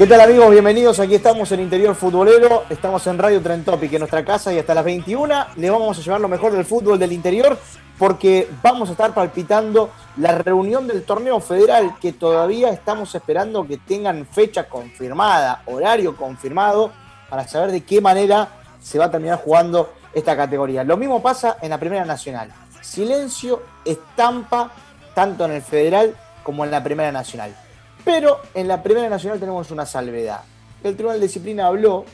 ¿Qué tal amigos? Bienvenidos. Aquí estamos en Interior Futbolero. Estamos en Radio Tren Topic, en nuestra casa y hasta las 21 le vamos a llevar lo mejor del fútbol del interior porque vamos a estar palpitando la reunión del torneo federal que todavía estamos esperando que tengan fecha confirmada, horario confirmado, para saber de qué manera se va a terminar jugando esta categoría. Lo mismo pasa en la Primera Nacional. Silencio, estampa, tanto en el federal como en la Primera Nacional. Pero en la Primera Nacional tenemos una salvedad. El Tribunal de Disciplina habló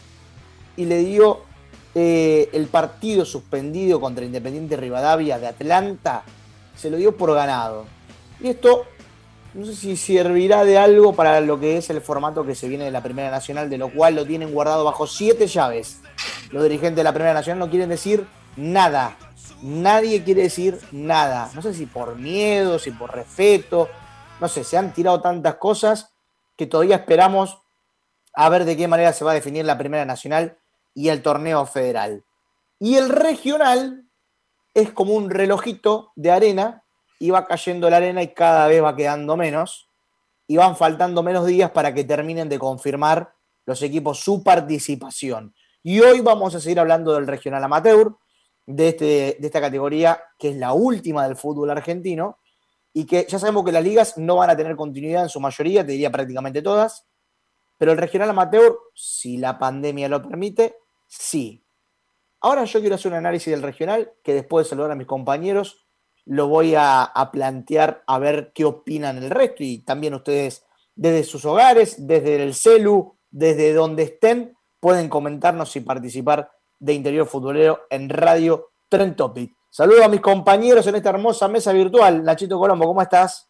y le dio eh, el partido suspendido contra Independiente Rivadavia de Atlanta, se lo dio por ganado. Y esto no sé si servirá de algo para lo que es el formato que se viene de la Primera Nacional, de lo cual lo tienen guardado bajo siete llaves. Los dirigentes de la Primera Nacional no quieren decir nada. Nadie quiere decir nada. No sé si por miedo, si por respeto. No sé, se han tirado tantas cosas que todavía esperamos a ver de qué manera se va a definir la Primera Nacional y el torneo federal. Y el regional es como un relojito de arena y va cayendo la arena y cada vez va quedando menos y van faltando menos días para que terminen de confirmar los equipos su participación. Y hoy vamos a seguir hablando del regional amateur, de, este, de esta categoría que es la última del fútbol argentino y que ya sabemos que las ligas no van a tener continuidad en su mayoría, te diría prácticamente todas, pero el regional amateur, si la pandemia lo permite, sí. Ahora yo quiero hacer un análisis del regional, que después de saludar a mis compañeros, lo voy a, plantear a ver qué opinan el resto y también ustedes desde sus hogares, desde el celu, desde donde estén, pueden comentarnos y participar de Interior Futbolero en Radio Trend Topic. Saludo a mis compañeros en esta hermosa mesa virtual. Nachito Colombo, ¿cómo estás?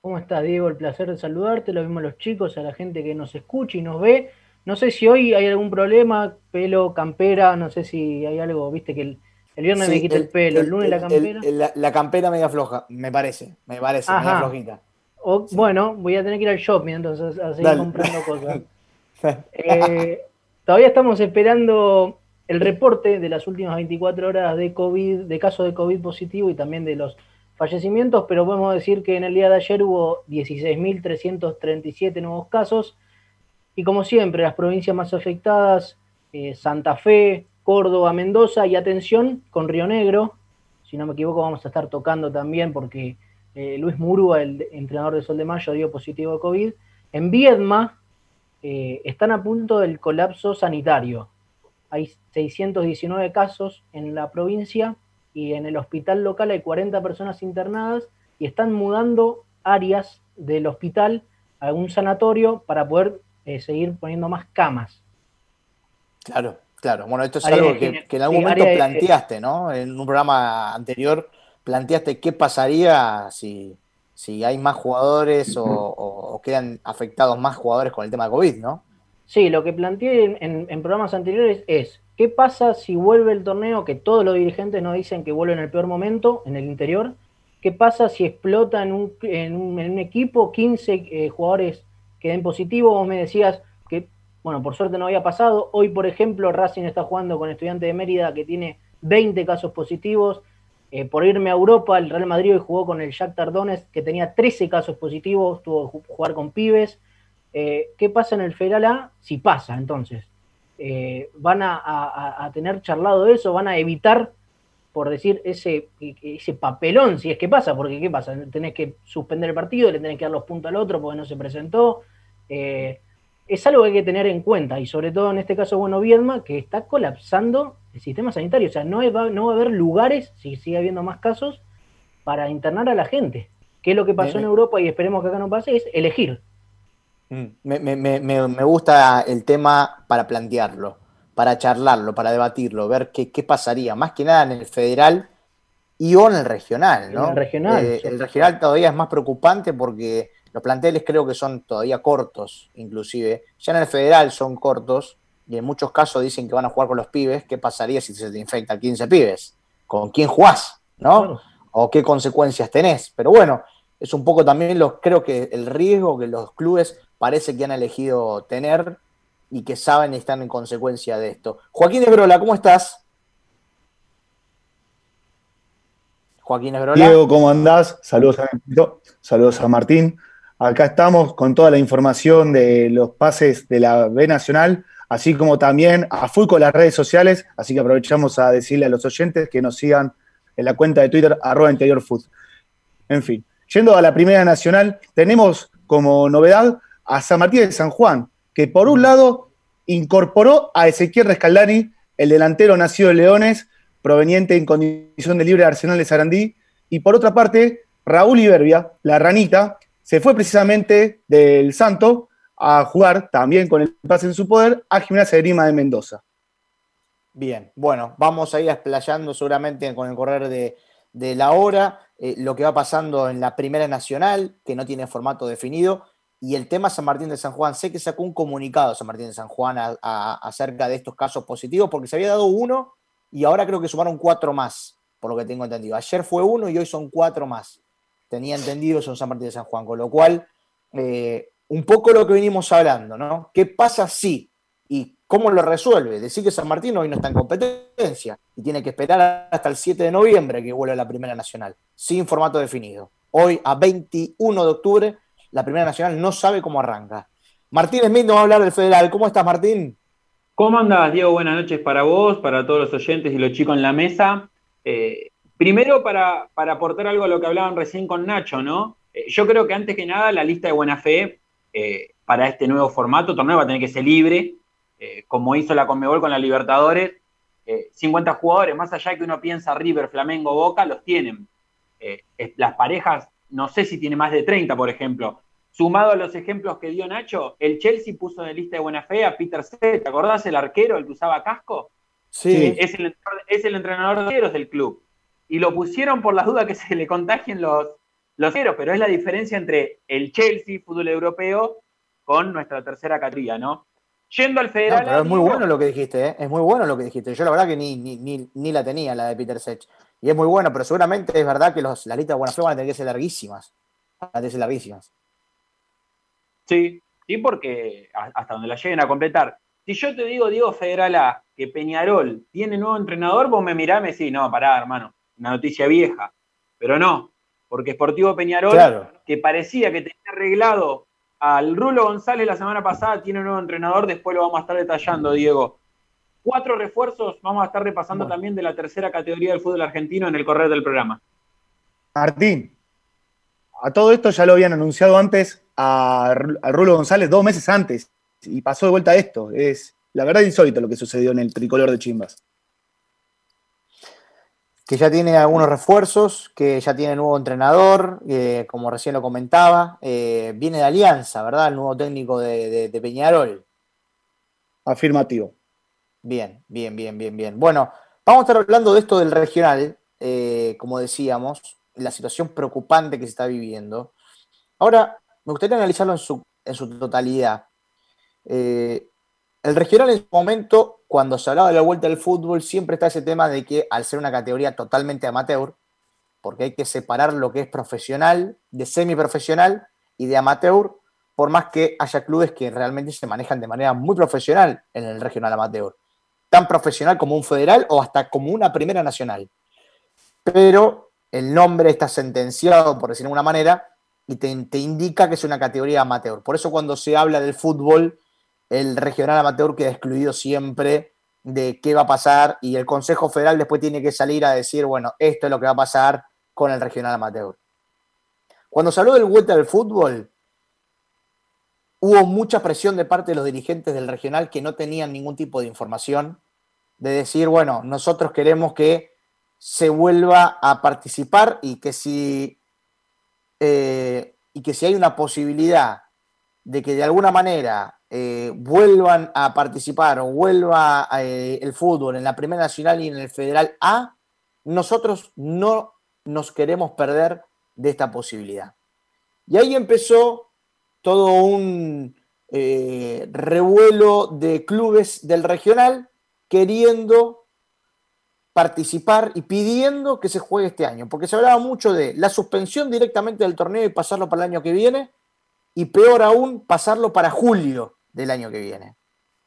¿Cómo estás, Diego? El placer de saludarte, lo mismo a los chicos, a la gente que nos escucha y nos ve. No sé si hoy hay algún problema, pelo, campera, no sé si hay algo, viste que el, el viernes Sí, me quita el, pelo, el, lunes la el- campera. el- la, la campera media floja, me parece, me parece, Ajá. media flojita. O- Bueno, voy a tener que ir al shopping entonces a seguir Dale. comprando cosas. Eh, todavía estamos esperando el reporte de las últimas 24 horas de COVID, de casos de COVID positivo y también de los fallecimientos, pero podemos decir que en el día de ayer hubo 16.337 nuevos casos y como siempre las provincias más afectadas, eh, Santa Fe, Córdoba, Mendoza y atención con Río Negro, si no me equivoco vamos a estar tocando también porque eh, Luis Murúa, el entrenador de Sol de Mayo, dio positivo de COVID. En Viedma eh, están a punto del colapso sanitario. Hay 619 casos en la provincia y en el hospital local hay 40 personas internadas y están mudando áreas del hospital a un sanatorio para poder eh, seguir poniendo más camas. Claro, claro. Bueno, esto es Área algo que, en algún sí, momento de- planteaste, ¿no? En un programa anterior planteaste qué pasaría si, si hay más jugadores o, o- o quedan afectados más jugadores con el tema de COVID, ¿no? Sí, lo que planteé en, en- en programas anteriores es, ¿qué pasa si vuelve el torneo? Que todos los dirigentes nos dicen que vuelve en el peor momento, en el interior. ¿Qué pasa si explota en un, en un, en un equipo 15 eh, jugadores que den positivo? Vos me decías que, bueno, por suerte no había pasado. Hoy, por ejemplo, Racing está jugando con Estudiante de Mérida que tiene 20 casos positivos. Eh, por irme a Europa, el Real Madrid hoy jugó con el Shakhtar Donetsk que tenía 13 casos positivos, tuvo que ju- jugar con pibes. Eh, ¿Qué pasa en el Federal? Si pasa, entonces. Eh, ¿Van a, a- a tener charlado eso? ¿Van a evitar por decir ese, ese papelón, si es que pasa, porque ¿qué pasa? Tenés que suspender el partido, le tenés que dar los puntos al otro porque no se presentó. Eh, es algo que hay que tener en cuenta, y sobre todo en este caso, bueno, Viedma, que está colapsando el sistema sanitario. O sea, no va, no va a haber lugares, si sigue habiendo más casos, para internar a la gente. ¿Qué es lo que pasó en Europa y esperemos que acá no pase? Es elegir. Mm, me, me, me, me gusta el tema para plantearlo para charlarlo, para debatirlo, ver qué, qué, pasaría, más que nada en el federal y o en el regional, ¿no? En el regional. Eh, el regional todavía es más preocupante porque los planteles creo que son todavía cortos, inclusive. Ya en el federal son cortos y en muchos casos dicen que van a jugar con los pibes. ¿Qué pasaría si se te infecta 15 pibes? ¿Con quién jugás? ¿No? O qué consecuencias tenés. Pero bueno, es un poco también los, creo que el riesgo que los clubes parece que han elegido tener y que saben y están en consecuencia de esto. Joaquín Esbrola, ¿cómo estás? Joaquín Esbrola. Diego, ¿cómo andás? Saludos a, saludos a Martín. Acá estamos con toda la información de los pases de la B Nacional, así como también a full con las redes sociales, así que aprovechamos a decirle a los oyentes que nos sigan en la cuenta de Twitter arroba interior En fin, yendo a la primera nacional, tenemos como novedad a San Martín de San Juan, que por un lado incorporó a Ezequiel Rescaldani, el delantero nacido de Leones, proveniente en condición de libre de Arsenal de Sarandí, y por otra parte, Raúl Iberbia, la ranita, se fue precisamente del Santo a jugar también con el pase en su poder a Gimnasia de Grima de Mendoza. Bien, bueno, vamos a ir explayando seguramente con el correr de, la hora eh, lo que va pasando en la Primera Nacional, que no tiene formato definido, y el tema San Martín de San Juan, sé que sacó un comunicado San Martín de San Juan acerca de estos casos positivos, porque se había dado uno y ahora creo que sumaron cuatro más, por lo que tengo entendido. Ayer fue uno y hoy son cuatro más. Tenía entendido son San Martín de San Juan, con lo cual, eh, un poco lo que venimos hablando, ¿no? ¿Qué pasa si y cómo lo resuelve? Decir que San Martín hoy no está en competencia y tiene que esperar hasta el 7 de noviembre que vuelva a la Primera Nacional, sin formato definido. Hoy, a 21 de octubre, la Primera Nacional no sabe cómo arranca. Martín Smith nos va a hablar del federal. ¿Cómo estás, Martín? ¿Cómo andas, Diego? Buenas noches para vos, para todos los oyentes y los chicos en la mesa. Eh, primero, para, aportar algo a lo que hablaban recién con Nacho, ¿no? Eh, yo creo que antes que nada la lista de buena fe eh, para este nuevo formato, torneo va a tener que ser libre, como hizo la Conmebol con la Libertadores. 50 jugadores, más allá que uno piensa River, Flamengo, Boca, los tienen. las parejas no sé si tiene más de 30, por ejemplo. Sumado a los ejemplos que dio Nacho, el Chelsea puso en lista de buena fe a Peter C. ¿Te acordás el arquero, el que usaba casco? Sí. Es el, es el entrenador de arqueros del club. Y lo pusieron por las dudas que se le contagien los, los arqueros, pero es la diferencia entre el Chelsea, fútbol europeo, con nuestra tercera categoría, ¿no? Yendo al federal. es muy bueno lo que dijiste, ¿eh? es muy bueno lo que dijiste. Yo la verdad que ni, ni, ni, la tenía, la de Peter Sech. Y es muy bueno, pero seguramente es verdad que los, las listas de buena fe van a tener que ser larguísimas. Van a tener que ser larguísimas. Sí, sí, porque hasta donde la lleguen a completar. Si yo te digo, Diego Federal A, que Peñarol tiene nuevo entrenador, vos me mirás y me decís, no, pará, hermano, una noticia vieja. Pero no, porque Sportivo Peñarol, que parecía que tenía arreglado al Rulo González la semana pasada, tiene un nuevo entrenador, después lo vamos a estar detallando, Diego. Cuatro refuerzos, vamos a estar repasando también de la tercera categoría del fútbol argentino en el correr del programa. Martín, a todo esto ya lo habían anunciado antes a, Rulo González dos meses antes y pasó de vuelta esto. Es la verdad insólito lo que sucedió en el tricolor de Chimbas que ya tiene algunos refuerzos, que ya tiene nuevo entrenador, eh, como recién lo comentaba, eh, viene de Alianza, ¿verdad? El nuevo técnico de, Peñarol. Afirmativo. Bien, bien, bien, bien, bien. Bueno, vamos a estar hablando de esto del regional, eh, como decíamos, la situación preocupante que se está viviendo. Ahora, me gustaría analizarlo en su, en su totalidad. El regional en su momento, cuando se hablaba de la vuelta del fútbol, siempre está ese tema de que al ser una categoría totalmente amateur, porque hay que separar lo que es profesional, de semiprofesional y de amateur, por más que haya clubes que realmente se manejan de manera muy profesional en el regional amateur. Tan profesional como un federal o hasta como una primera nacional. Pero el nombre está sentenciado, por decirlo de alguna manera, y te, indica que es una categoría amateur. Por eso cuando se habla del fútbol el regional amateur queda excluido siempre de qué va a pasar y el Consejo Federal después tiene que salir a decir, bueno, esto es lo que va a pasar con el regional amateur. Cuando se habló del vuelta del fútbol, hubo mucha presión de parte de los dirigentes del regional que no tenían ningún tipo de información, de decir, bueno, nosotros queremos que se vuelva a participar y que si, eh, y que si hay una posibilidad de que de alguna manera eh, vuelvan a participar o vuelva eh, el fútbol en la Primera Nacional y en el Federal A, nosotros no nos queremos perder de esta posibilidad. Y ahí empezó todo un eh, revuelo de clubes del regional queriendo participar y pidiendo que se juegue este año, porque se hablaba mucho de la suspensión directamente del torneo y pasarlo para el año que viene, y peor aún, pasarlo para julio del año que viene.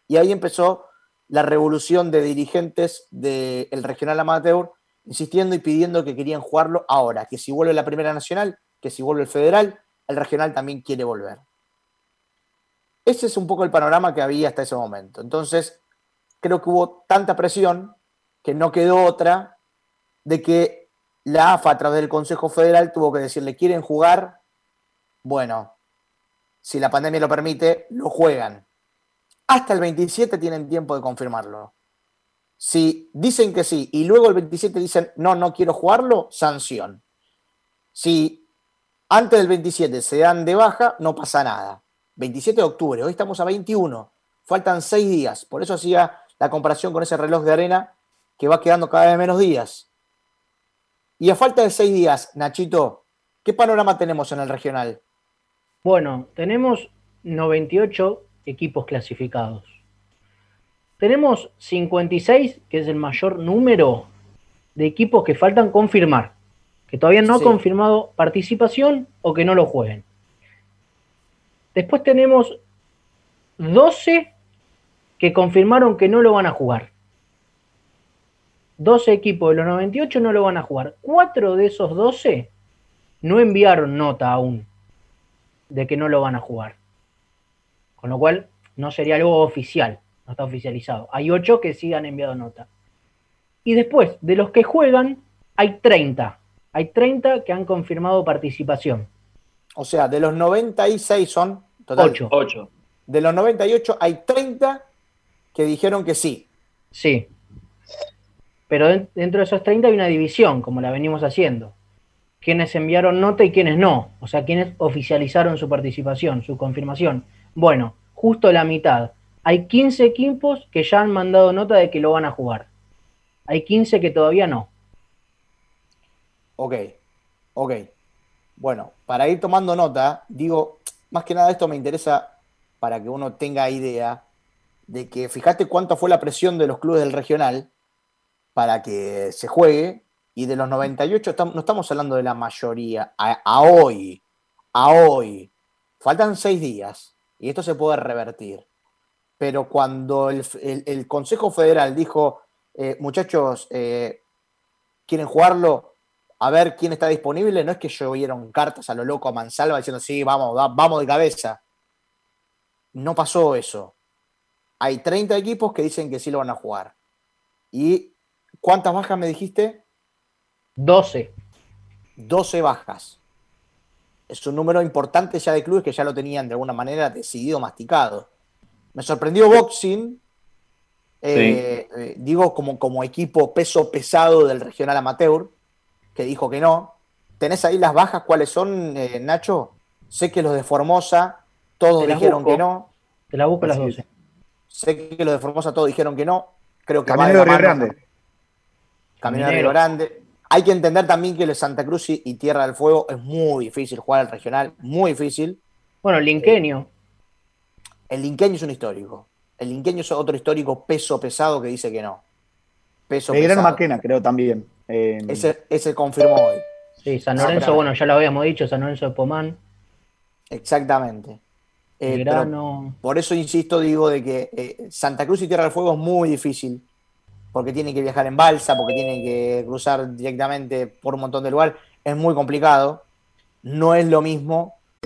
Y ahí empezó la revolución de dirigentes del regional amateur, insistiendo y pidiendo que querían jugarlo ahora, que si vuelve la Primera Nacional, que si vuelve el Federal, el regional también quiere volver. Ese es un poco el panorama que había hasta ese momento. Entonces, creo que hubo tanta presión que no quedó otra de que la AFA a través del Consejo Federal tuvo que decirle, ¿quieren jugar? Bueno, si la pandemia lo permite, lo juegan. Hasta el 27 tienen tiempo de confirmarlo. Si dicen que sí y luego el 27 dicen, no, no quiero jugarlo, sanción. Si antes del 27 se dan de baja, no pasa nada. 27 de octubre, hoy estamos a 21, faltan 6 días, por eso hacía la comparación con ese reloj de arena que va quedando cada vez menos días. Y a falta de 6 días, Nachito, ¿qué panorama tenemos en el regional? Bueno, tenemos 98 equipos clasificados. Tenemos 56, que es el mayor número de equipos que faltan confirmar que todavía no ha confirmado participación o que no lo jueguen. Después tenemos 12 que confirmaron que no lo van a jugar. 12 equipos de los 98 no lo van a jugar. Cuatro de esos 12 no enviaron nota aún de que no lo van a jugar. Con lo cual no sería algo oficial, no está oficializado. Hay 8 que sí han enviado nota. Y después, de los que juegan, hay 30 hay 30 que han confirmado participación. O sea, de los 96 son... Total, 8. De los 98 hay 30 que dijeron que sí. Sí. Pero dentro de esos 30 hay una división, como la venimos haciendo. Quienes enviaron nota y quienes no. O sea, quienes oficializaron su participación, su confirmación. Bueno, justo la mitad. Hay 15 equipos que ya han mandado nota de que lo van a jugar. Hay 15 que todavía no. Ok, ok. Bueno, para ir tomando nota, digo, más que nada esto me interesa para que uno tenga idea de que fíjate cuánto fue la presión de los clubes del regional para que se juegue y de los 98 no estamos hablando de la mayoría, a, hoy, a hoy, faltan seis días y esto se puede revertir. Pero cuando el, Consejo Federal dijo, eh, muchachos, eh, ¿quieren jugarlo? A ver quién está disponible, no es que llovieron cartas a lo loco a Mansalva diciendo, sí, vamos, vamos de cabeza. No pasó eso. Hay 30 equipos que dicen que sí lo van a jugar. ¿Y cuántas bajas me dijiste? 12. 12 bajas. Es un número importante ya de clubes que ya lo tenían de alguna manera decidido, masticado. Me sorprendió Boxing, eh, eh, digo como, como equipo peso pesado del regional amateur, que dijo que no. ¿Tenés ahí las bajas cuáles son, eh, Nacho? Sé que los de Formosa, todos dijeron que no. Te la busco las 12. Sé que los de Formosa todos dijeron que no. Creo que Caminero Río Grande. Caminero Río Grande. Hay que entender también que el Santa Cruz y Tierra del Fuego es muy difícil jugar al regional, muy difícil. Bueno, el Linqueño. El Linqueño es un histórico. El Linqueño es otro histórico peso pesado que dice que no. Peso el Gran Maquena, creo también. Ese, ese confirmó hoy. Sí, San Lorenzo, bueno, ya lo habíamos dicho, San Lorenzo de Pomán. Exactamente. Eh, por eso insisto, digo, de que eh, Santa Cruz y Tierra del Fuego es muy difícil, porque tienen que viajar en balsa, porque tienen que cruzar directamente por un montón de lugares. Es muy complicado. No es lo mismo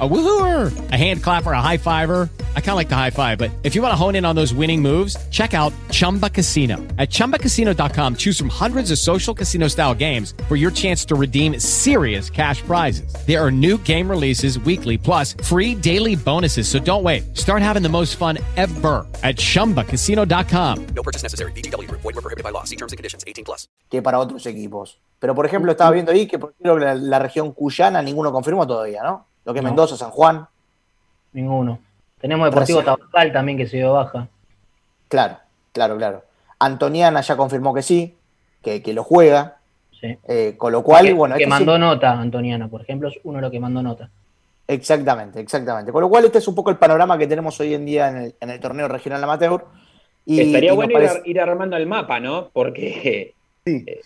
A woohooer, a hand clapper, a high fiver. I kind of like the high five, but if you want to hone in on those winning moves, check out Chumba Casino. At ChumbaCasino.com, choose from hundreds of social casino style games for your chance to redeem serious cash prizes. There are new game releases weekly, plus free daily bonuses. So don't wait. Start having the most fun ever at ChumbaCasino.com. No purchase necessary. BGW. Void were prohibited by law. See terms and conditions. 18 plus. Que para otros equipos. Pero, por ejemplo, estaba viendo ahí que por ejemplo, la, la región cuyana ninguno confirmó todavía, ¿no? Lo que es No. Mendoza, San Juan. Ninguno. Tenemos Deportivo. Tabascal también que se dio baja. Claro, claro, claro. Antoniana ya confirmó que sí, que, que lo juega. Sí. eh, con lo cual, que, bueno, que este mandó sí- nota, Antoniana, por ejemplo, es uno de los que mandó nota. exactamente, exactamente. Con lo cual, este es un poco el panorama que tenemos hoy en día en el, en el torneo regional amateur. Y, Estaría y bueno ir, parece- ir armando el mapa, ¿no? Porque, eh,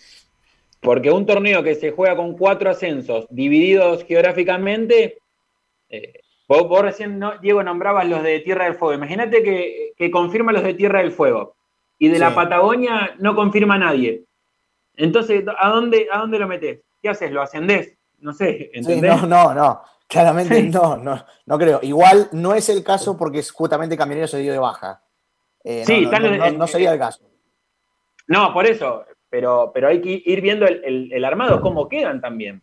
porque un torneo que se juega con cuatro ascensos divididos geográficamente, eh, vos, vos recién, no- Diego, nombrabas los de Tierra del Fuego. Imagínate que, que confirma los de Tierra del Fuego y de Sí. la Patagonia no confirma nadie. Entonces, ¿a dónde, ¿a dónde lo metés? ¿Qué haces? ¿Lo ascendés? No sé, no, no, no. Claramente no, no, no creo. Igual no es el caso porque es justamente Camionero se dio de baja. Eh, Sí, no, están no, en- no- no sería el caso. No, por eso. Pero, pero hay que ir viendo el, el- el armado, cómo quedan también.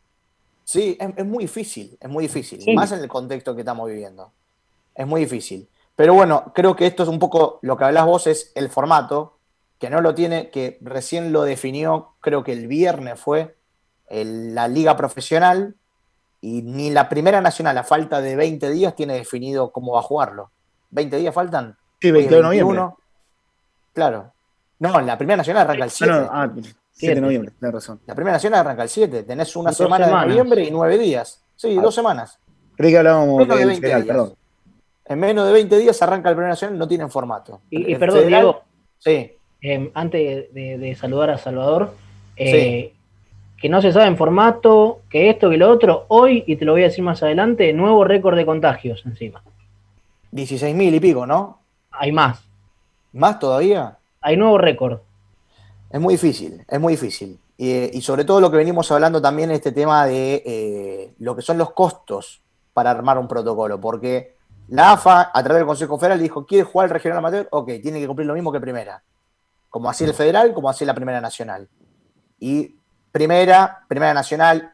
Sí, es, es muy difícil, es muy difícil, Sí. más en el contexto que estamos viviendo. Es muy difícil. Pero bueno, creo que esto es un poco lo que hablas vos, es el formato, que no lo tiene, que recién lo definió, creo que el viernes fue el- la liga profesional, y ni la primera nacional, a falta de 20 días, tiene definido cómo va a jugarlo. ¿20 días faltan? Sí, Hoy es 22 de noviembre. 21. Claro. No, la primera nacional arranca el 7. Ah, no, ah, 7 de noviembre, tenés razón. La primera nacional arranca el 7. Tenés una Dos semana semanas. de noviembre y nueve días. Sí, Ah. dos semanas. Creí que hablábamos Menos de del 20 federal, días. perdón. En menos de 20 días arranca el primer nacional, no tienen formato. Y, perdón, federal- Diego, Sí, eh, antes de, de saludar a Salvador, eh, que no se sabe en formato, que esto, que lo otro, hoy, y te lo voy a decir más adelante, nuevo récord de contagios encima. 16 mil y pico, ¿no? Hay más, ¿Más todavía? hay nuevo récord. Es muy difícil, es muy difícil. Y, eh, y sobre todo lo que venimos hablando también este tema de eh, lo que son los costos para armar un protocolo, porque la AFA, a través del Consejo Federal, dijo, ¿quiere jugar el regional amateur? Ok, tiene que cumplir lo mismo que primera. Como hacía el federal, como hacía la primera nacional. Y primera, primera nacional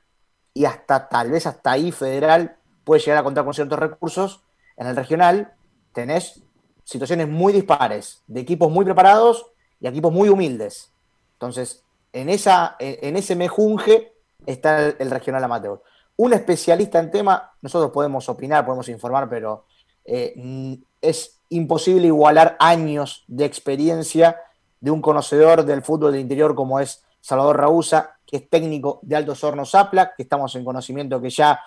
y hasta tal vez hasta ahí federal puede llegar a contar con ciertos recursos. En el regional tenés situaciones muy dispares, de equipos muy preparados y equipos muy humildes. Entonces, en, esa, en ese mejunje está el, regional amateur. Un especialista en tema, nosotros podemos opinar, podemos informar, pero eh, mm, es imposible igualar años de experiencia de un conocedor del fútbol del interior como es Salvador Raúza, que es técnico de Altos Hornos Zapla, que estamos en conocimiento que ya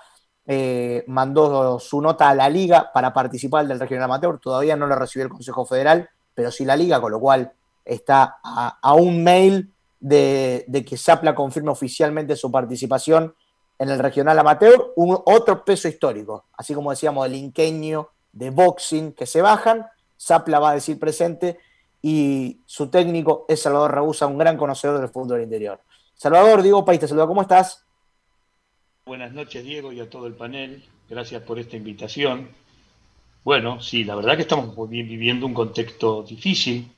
eh, mandó su nota a la liga para participar del regional amateur. Todavía no lo recibió el Consejo Federal, pero sí la liga, con lo cual está a, un mail de, que Zapla confirme oficialmente su participación en el regional amateur, un, otro peso histórico, así como decíamos el inqueño de boxing que se bajan, Zapla va a decir presente y su técnico es Salvador Ragusa, un gran conocedor del fútbol interior. Salvador, Diego País, te saluda, ¿cómo estás? Buenas noches, Diego, y a todo el panel. Gracias por esta invitación. Bueno, sí, la verdad que estamos vi- viviendo un contexto difícil.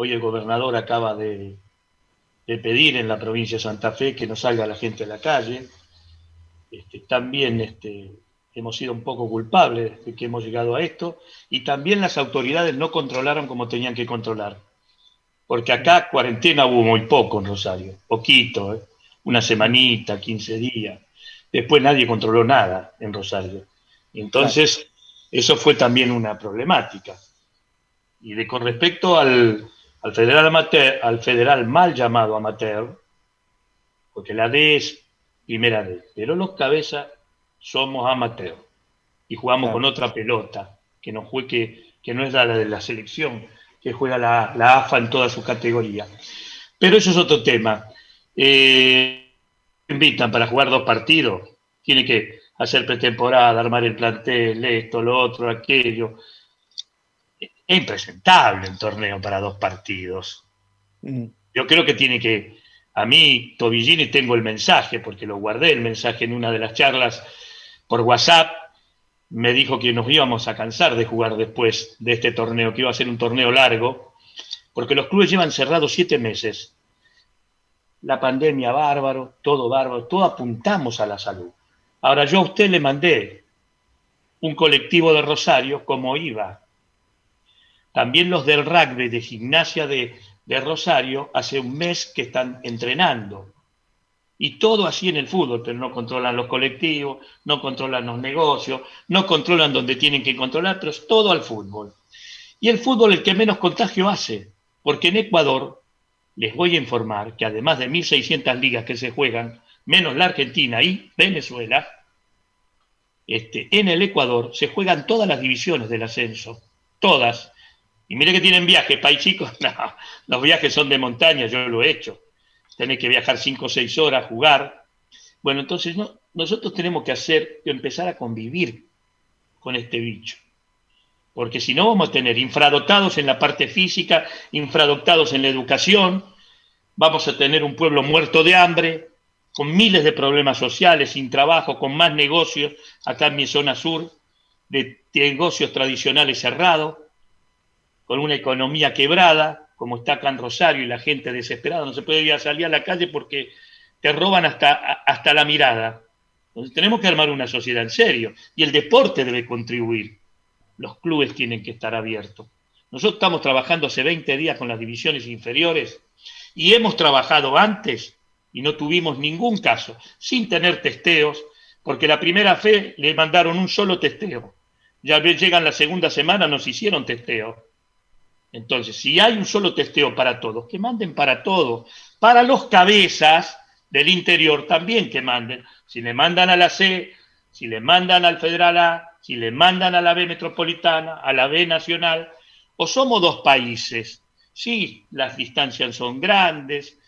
Hoy el gobernador acaba de, de pedir en la provincia de Santa Fe que no salga la gente a la calle. Este, también este, hemos sido un poco culpables de que hemos llegado a esto. Y también las autoridades no controlaron como tenían que controlar. Porque acá cuarentena hubo muy poco en Rosario, poquito, ¿eh? una semanita, 15 días. Después nadie controló nada en Rosario. Entonces, eso fue también una problemática. Y de, con respecto al, al federal amateur, al federal mal llamado amateur, porque la D es primera D, pero los cabezas somos amateur y jugamos con otra pelota que no juegue, que no es la de la selección, que juega la, la AFA en toda su categoría. Pero eso es otro tema. Eh, invitan para jugar dos partidos, tiene que hacer pretemporada, armar el plantel, esto, lo otro, aquello. Es impresentable un torneo para dos partidos. Mm. Yo creo que tiene que, a mí, Tobillini, tengo el mensaje, porque lo guardé el mensaje en una de las charlas por WhatsApp, me dijo que nos íbamos a cansar de jugar después de este torneo, que iba a ser un torneo largo, porque los clubes llevan cerrados siete meses. La pandemia bárbaro, todo bárbaro, todo apuntamos a la salud. Ahora yo a usted le mandé un colectivo de Rosario como iba. También los del rugby de gimnasia de, de Rosario hace un mes que están entrenando. Y todo así en el fútbol, pero no controlan los colectivos, no controlan los negocios, no controlan donde tienen que controlar, pero es todo al fútbol. Y el fútbol el que menos contagio hace, porque en Ecuador, les voy a informar que además de 1.600 ligas que se juegan, menos la Argentina y Venezuela, este, en el Ecuador se juegan todas las divisiones del ascenso, todas. Y mire que tienen viajes, país chicos, no, los viajes son de montaña, yo lo he hecho tener que viajar cinco o seis horas, jugar. Bueno, entonces nosotros tenemos que hacer, empezar a convivir con este bicho. Porque si no vamos a tener infradotados en la parte física, infradotados en la educación, vamos a tener un pueblo muerto de hambre, con miles de problemas sociales, sin trabajo, con más negocios, acá en mi zona sur, de negocios tradicionales cerrados, con una economía quebrada, como está acá en Rosario y la gente desesperada, no se puede ir a salir a la calle porque te roban hasta, hasta la mirada. Entonces tenemos que armar una sociedad en serio y el deporte debe contribuir. Los clubes tienen que estar abiertos. Nosotros estamos trabajando hace 20 días con las divisiones inferiores y hemos trabajado antes y no tuvimos ningún caso, sin tener testeos, porque la primera fe le mandaron un solo testeo. Ya llegan la segunda semana, nos hicieron testeo entonces, si hay un solo testeo para todos, que manden para todos. Para los cabezas del interior también que manden. Si le mandan a la C, si le mandan al Federal A, si le mandan a la B metropolitana, a la B nacional, o somos dos países. Sí, las distancias son grandes,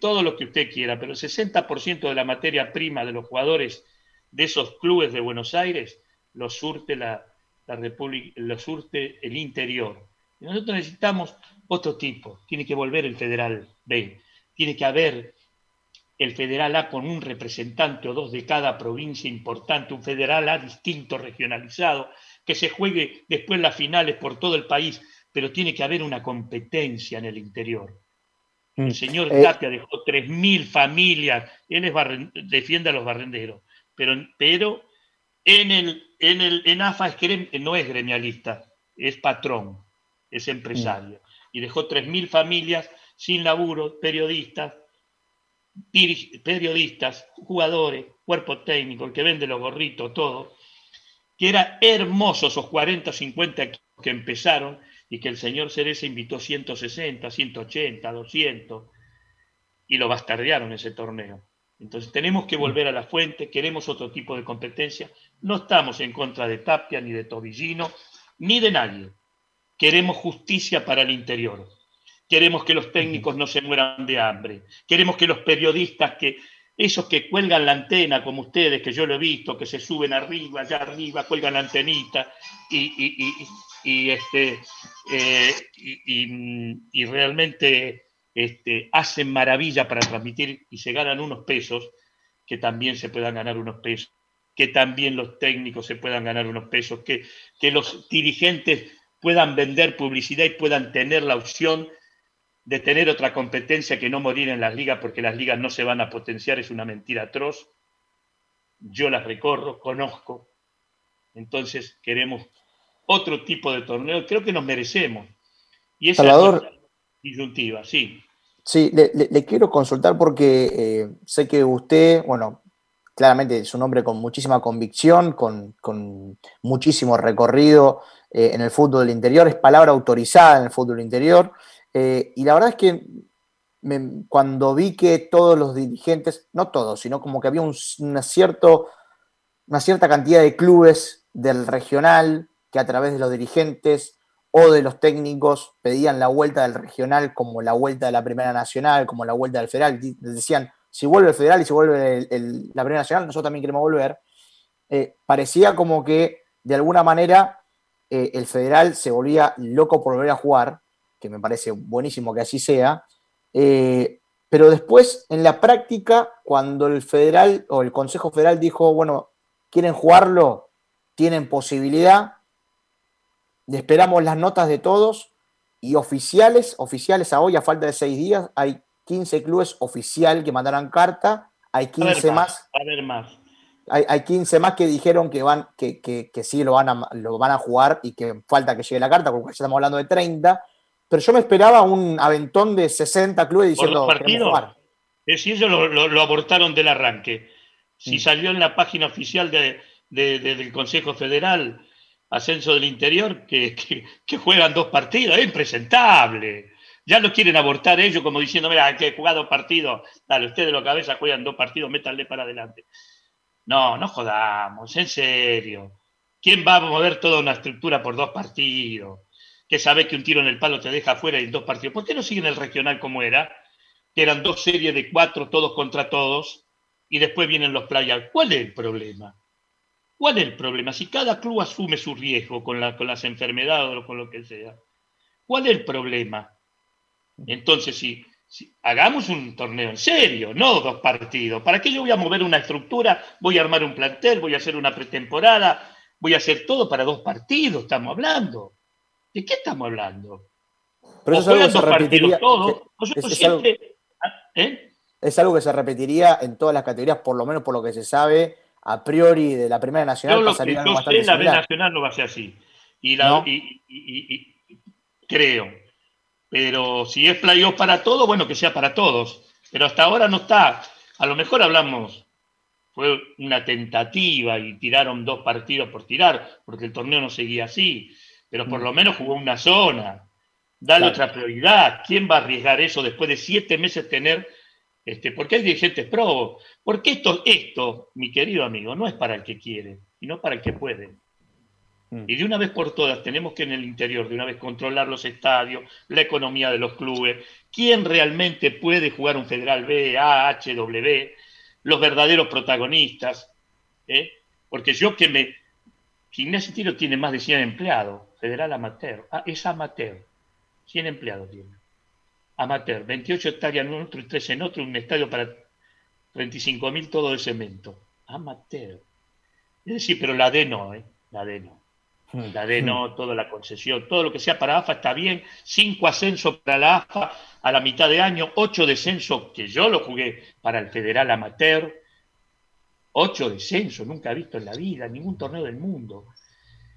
todo lo que usted quiera, pero el 60% de la materia prima de los jugadores de esos clubes de Buenos Aires lo surte la, la lo surte el interior. Nosotros necesitamos otro tipo. Tiene que volver el federal B. Tiene que haber el federal A con un representante o dos de cada provincia importante, un federal A distinto, regionalizado, que se juegue después las finales por todo el país, pero tiene que haber una competencia en el interior. El mm. señor eh, Tapia dejó 3.000 familias, él es defiende a los barrenderos, pero, pero en, el, en, el, en AFA no es gremialista, es patrón es empresario. Y dejó 3.000 familias sin laburo, periodistas, periodistas, jugadores, cuerpo técnico, el que vende los gorritos, todo, que era hermoso esos 40, 50 que empezaron y que el señor Cereza invitó 160, 180, 200 y lo bastardearon ese torneo. Entonces tenemos que volver a la fuente, queremos otro tipo de competencia, no estamos en contra de Tapia, ni de Tobillino, ni de nadie. Queremos justicia para el interior. Queremos que los técnicos no se mueran de hambre. Queremos que los periodistas, que esos que cuelgan la antena, como ustedes, que yo lo he visto, que se suben arriba, allá arriba, cuelgan la antenita y, este, eh, y, realmente este, hacen maravilla para transmitir y se ganan unos pesos, que también se puedan ganar unos pesos, que también los técnicos se puedan ganar unos pesos, que, que los dirigentes puedan vender publicidad y puedan tener la opción de tener otra competencia que no morir en las ligas porque las ligas no se van a potenciar, es una mentira atroz. Yo las recorro, conozco. Entonces queremos otro tipo de torneo, creo que nos merecemos. Y esa Salvador, es disyuntiva, sí. Sí, le, quiero consultar porque eh, sé que usted, bueno, claramente es un hombre con muchísima convicción, con, con muchísimo recorrido eh, en el fútbol interior, es palabra autorizada en el fútbol interior. Eh, y la verdad es que cuando vi que todos los dirigentes, no todos, sino como que había un, una, cierto, una cierta cantidad de clubes del regional que a través de los dirigentes o de los técnicos pedían la vuelta del regional como la vuelta de la Primera Nacional, como la vuelta del federal. Decían, si vuelve el federal y si vuelve la Primera Nacional, nosotros también queremos volver. Eh, parecía como que de alguna manera eh, el federal se volvía loco por volver a jugar, que me parece buenísimo que así sea, eh, pero después en la práctica, cuando el federal o el Consejo Federal dijo, bueno, quieren jugarlo, tienen posibilidad, esperamos las notas de todos y oficiales, oficiales a hoy, a falta de seis días, hay 15 clubes oficial que mandaron carta, hay 15 más. más. Hay, hay, 15 más que dijeron que van, que, que, que, sí lo van, a, lo van a jugar y que falta que llegue la carta, porque ya estamos hablando de 30. Pero yo me esperaba un aventón de 60 clubes diciendo que jugar. Si ellos lo, lo, abortaron del arranque. Si mm. salió en la página oficial de, de, del Consejo Federal ascenso del interior que, que, juegan dos partidos, es impresentable. Ya lo quieren abortar ellos como diciendo, mira, que he jugado dos partidos, dale, ustedes lo cabeza juegan dos partidos, métanle para adelante. No, no jodamos, en serio. ¿Quién va a mover toda una estructura por dos partidos? Que sabe que un tiro en el palo te deja afuera en dos partidos. ¿Por qué no siguen el regional como era? Que eran dos series de cuatro, todos contra todos, y después vienen los playas. ¿Cuál es el problema? ¿Cuál es el problema? Si cada club asume su riesgo con, con las enfermedades o con lo que sea, ¿cuál es el problema? Entonces, si, hagamos un torneo en serio, no dos partidos. ¿Para qué yo voy a mover una estructura? Voy a armar un plantel, voy a hacer una pretemporada, voy a hacer todo para dos partidos, estamos hablando. ¿De qué estamos hablando? Pero eso es algo que se repetiría. ¿eh? es algo que se repetiría en todas las categorías, por lo menos por lo que se sabe a priori de la Primera Nacional yo lo que yo sé, la B Nacional no va a ser así. Y, la, y, y, creo. Pero si es playoff para todos, bueno, que sea para todos. Pero hasta ahora no está. A lo mejor hablamos, fue una tentativa y tiraron dos partidos por tirar, porque el torneo no seguía así. Pero por mm. lo menos jugó una zona. Dale otra prioridad. ¿Quién va a arriesgar eso después de siete meses tener este, porque hay dirigentes pro. Porque esto, esto, mi querido amigo, no es para el que quiere, sino para el que puede. Mm. Y de una vez por todas tenemos que en el interior, de una vez controlar los estadios, la economía de los clubes, quién realmente puede jugar un Federal B, A, H, W, los verdaderos protagonistas. ¿eh? Porque yo que me... Gimnasia Tiro tiene más de 100 empleados, Federal Amateur. Ah, es amateur. 100 empleados tiene amateur, 28 hectáreas en otro y 3 en otro, un estadio para 35 mil todo de cemento. Amateur. Es decir, pero la D no, ¿eh? La D no. La D no, hmm. toda la concesión, todo lo que sea para AFA está bien. Cinco ascensos para la AFA a la mitad de año, ocho descensos, que yo lo jugué para el Federal Amateur. Ocho descensos, nunca he visto en la vida, ningún torneo del mundo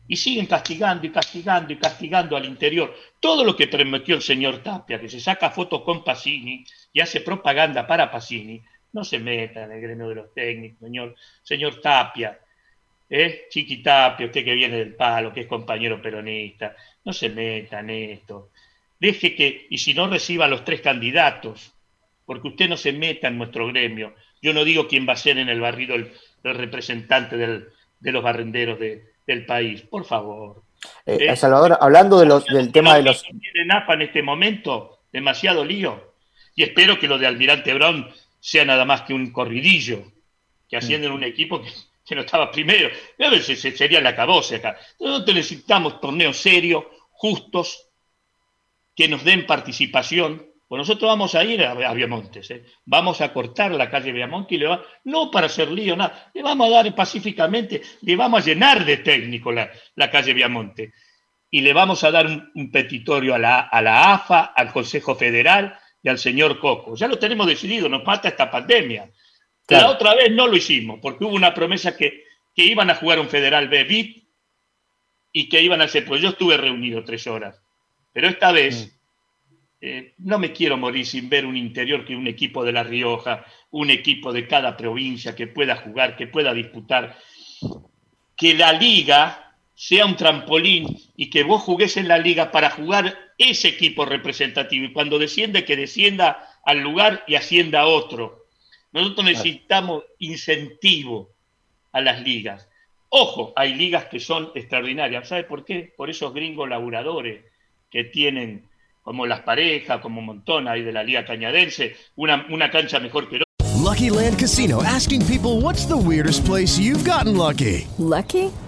y siguen castigando y castigando y castigando al interior. Todo lo que prometió el señor Tapia, que se saca fotos con Pacini y hace propaganda para Pacini, no se meta en el gremio de los técnicos, señor, señor Tapia. ¿Eh? Chiqui Tapia, usted que viene del palo, que es compañero peronista, no se meta en esto. Deje que, y si no reciba a los tres candidatos, porque usted no se meta en nuestro gremio. Yo no digo quién va a ser en el barrido el, representante de los barrenderos de, del país, por favor. Eh, eh, Salvador, hablando de los, del tema de los... Tiene AFA en este momento, demasiado lío. Y espero que lo de Almirante Brown sea nada más que un corridillo, que mm. ascienden un equipo que, no estaba primero. A veces sería la caboce acá. Nosotros necesitamos torneos serios, justos, que nos den participación pues nosotros vamos a ir a, Viamontes, ¿eh? vamos a cortar la calle Viamonte y le va, no para hacer lío, nada, le vamos a dar pacíficamente, le vamos a llenar de técnico la, calle Viamonte y le vamos a dar un, petitorio a la, a la, AFA, al Consejo Federal y al señor Coco. Ya lo tenemos decidido, nos mata esta pandemia. La otra vez no lo hicimos, porque hubo una promesa que, que iban a jugar un Federal B y que iban a hacer, pues yo estuve reunido tres horas, pero esta vez... Mm. Eh, no me quiero morir sin ver un interior que un equipo de La Rioja, un equipo de cada provincia que pueda jugar, que pueda disputar, que la liga sea un trampolín y que vos jugues en la liga para jugar ese equipo representativo y cuando desciende que descienda al lugar y ascienda a otro. Nosotros necesitamos incentivo a las ligas. Ojo, hay ligas que son extraordinarias. ¿Sabe por qué? Por esos gringos laburadores que tienen, como las parejas, como un montón ahí de la Liga Cañadense, una, una cancha mejor que Lucky Land Casino asking people what's the weirdest place you've gotten lucky. Lucky?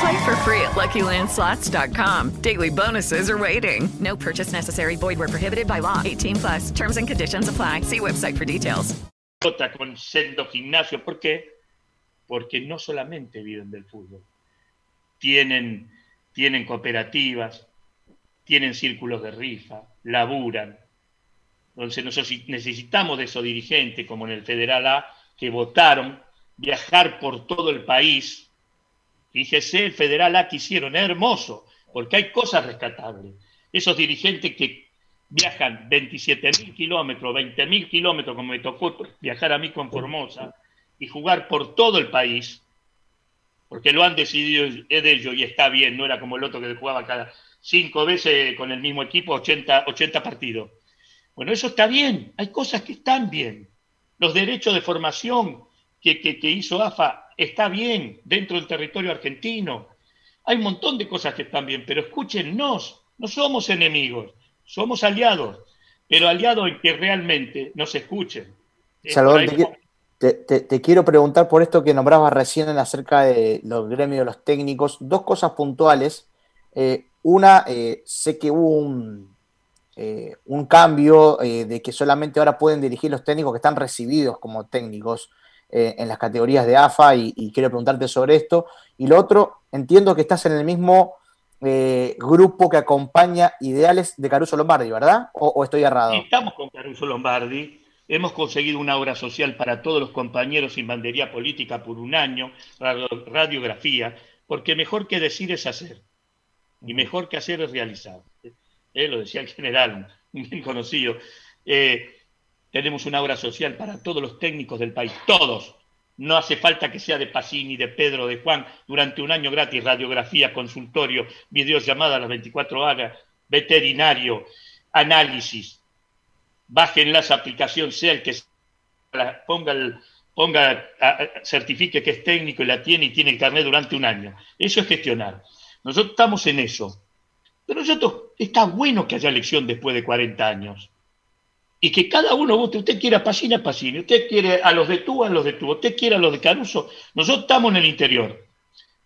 Play for free at LuckyLandSlots.com. Daily bonuses are waiting. No purchase necessary. Void where prohibited by law. 18 plus. Terms and conditions apply. See website for details. Con gimnasio. ¿Por qué? Porque no solamente viven del fútbol. Tienen, tienen cooperativas, tienen círculos de rifa, laburan. Nosotros necesitamos de esos dirigentes, como en el que votaron viajar por todo el país. Fíjese, el Federal A que hicieron, es hermoso, porque hay cosas rescatables. Esos dirigentes que viajan 27 mil kilómetros, 20 mil kilómetros, como me tocó viajar a mí con Formosa, y jugar por todo el país, porque lo han decidido de ellos y está bien, no era como el otro que jugaba cada cinco veces con el mismo equipo, 80, 80 partidos. Bueno, eso está bien, hay cosas que están bien. Los derechos de formación que, que, que hizo AFA está bien dentro del territorio argentino. Hay un montón de cosas que están bien, pero escúchennos, no somos enemigos, somos aliados, pero aliados en que realmente nos escuchen. Salvador, te, te, te, te, quiero preguntar por esto que nombrabas recién acerca de los gremios de los técnicos, dos cosas puntuales. Eh, una, eh, sé que hubo un, eh, un cambio de que solamente ahora pueden dirigir los técnicos que están recibidos como técnicos eh, en las categorías de AFA y, y, quiero preguntarte sobre esto. Y lo otro, entiendo que estás en el mismo eh, grupo que acompaña ideales de Caruso Lombardi, ¿verdad? ¿O, o estoy errado? Estamos con Caruso Lombardi. Hemos conseguido una obra social para todos los compañeros sin bandería política por un año, radiografía, porque mejor que decir es hacer, y mejor que hacer es realizar. Eh, lo decía el general, bien conocido. Eh, tenemos una obra social para todos los técnicos del país, todos. No hace falta que sea de Pacini, de Pedro, de Juan, durante un año gratis, radiografía, consultorio, videollamada a las 24 horas, veterinario, análisis. Bajen las aplicaciones, sea el que ponga, el, ponga a, certifique que es técnico y la tiene y tiene el carnet durante un año. Eso es gestionar. Nosotros estamos en eso. Pero nosotros, está bueno que haya elección después de 40 años. Y que cada uno vote, usted quiere a Pacini, a Pacini, usted quiere a los de tú, a los de tú, usted quiere a los de Caruso. Nosotros estamos en el interior.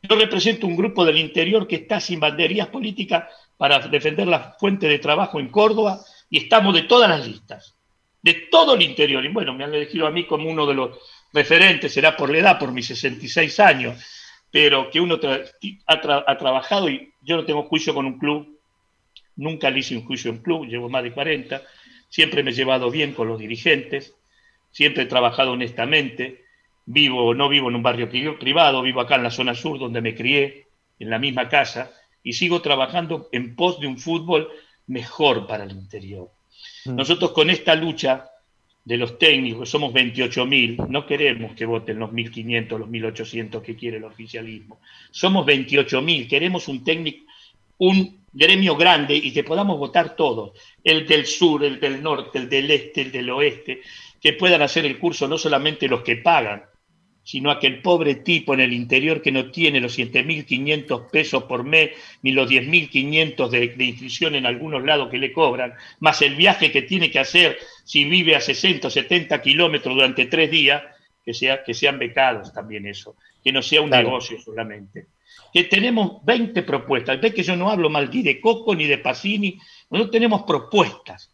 Yo represento un grupo del interior que está sin banderías políticas para defender la fuente de trabajo en Córdoba y estamos de todas las listas, de todo el interior. Y bueno, me han elegido a mí como uno de los referentes, será por la edad, por mis 66 años, pero que uno ha, tra ha, trabajado y yo no tengo juicio con un club, nunca le hice un juicio en club, llevo más de 40, siempre me he llevado bien con los dirigentes, siempre he trabajado honestamente, vivo no vivo en un barrio privado, vivo acá en la zona sur donde me crié, en la misma casa, y sigo trabajando en pos de un fútbol mejor para el interior. Mm. Nosotros con esta lucha de los técnicos, somos 28.000, no queremos que voten los 1.500, los 1.800 que quiere el oficialismo. Somos 28.000, queremos un técnico, un gremio grande y que podamos votar todos, el del sur, el del norte, el del este, el del oeste, que puedan hacer el curso no solamente los que pagan, sino aquel pobre tipo en el interior que no tiene los 7.500 pesos por mes ni los 10.500 de, de inscripción en algunos lados que le cobran, más el viaje que tiene que hacer si vive a 60 o 70 kilómetros durante tres días, que, sea, que sean becados también eso, que no sea un claro. negocio solamente. Que tenemos 20 propuestas. Ves que yo no hablo mal ni de Coco ni de Pacini. Nosotros tenemos propuestas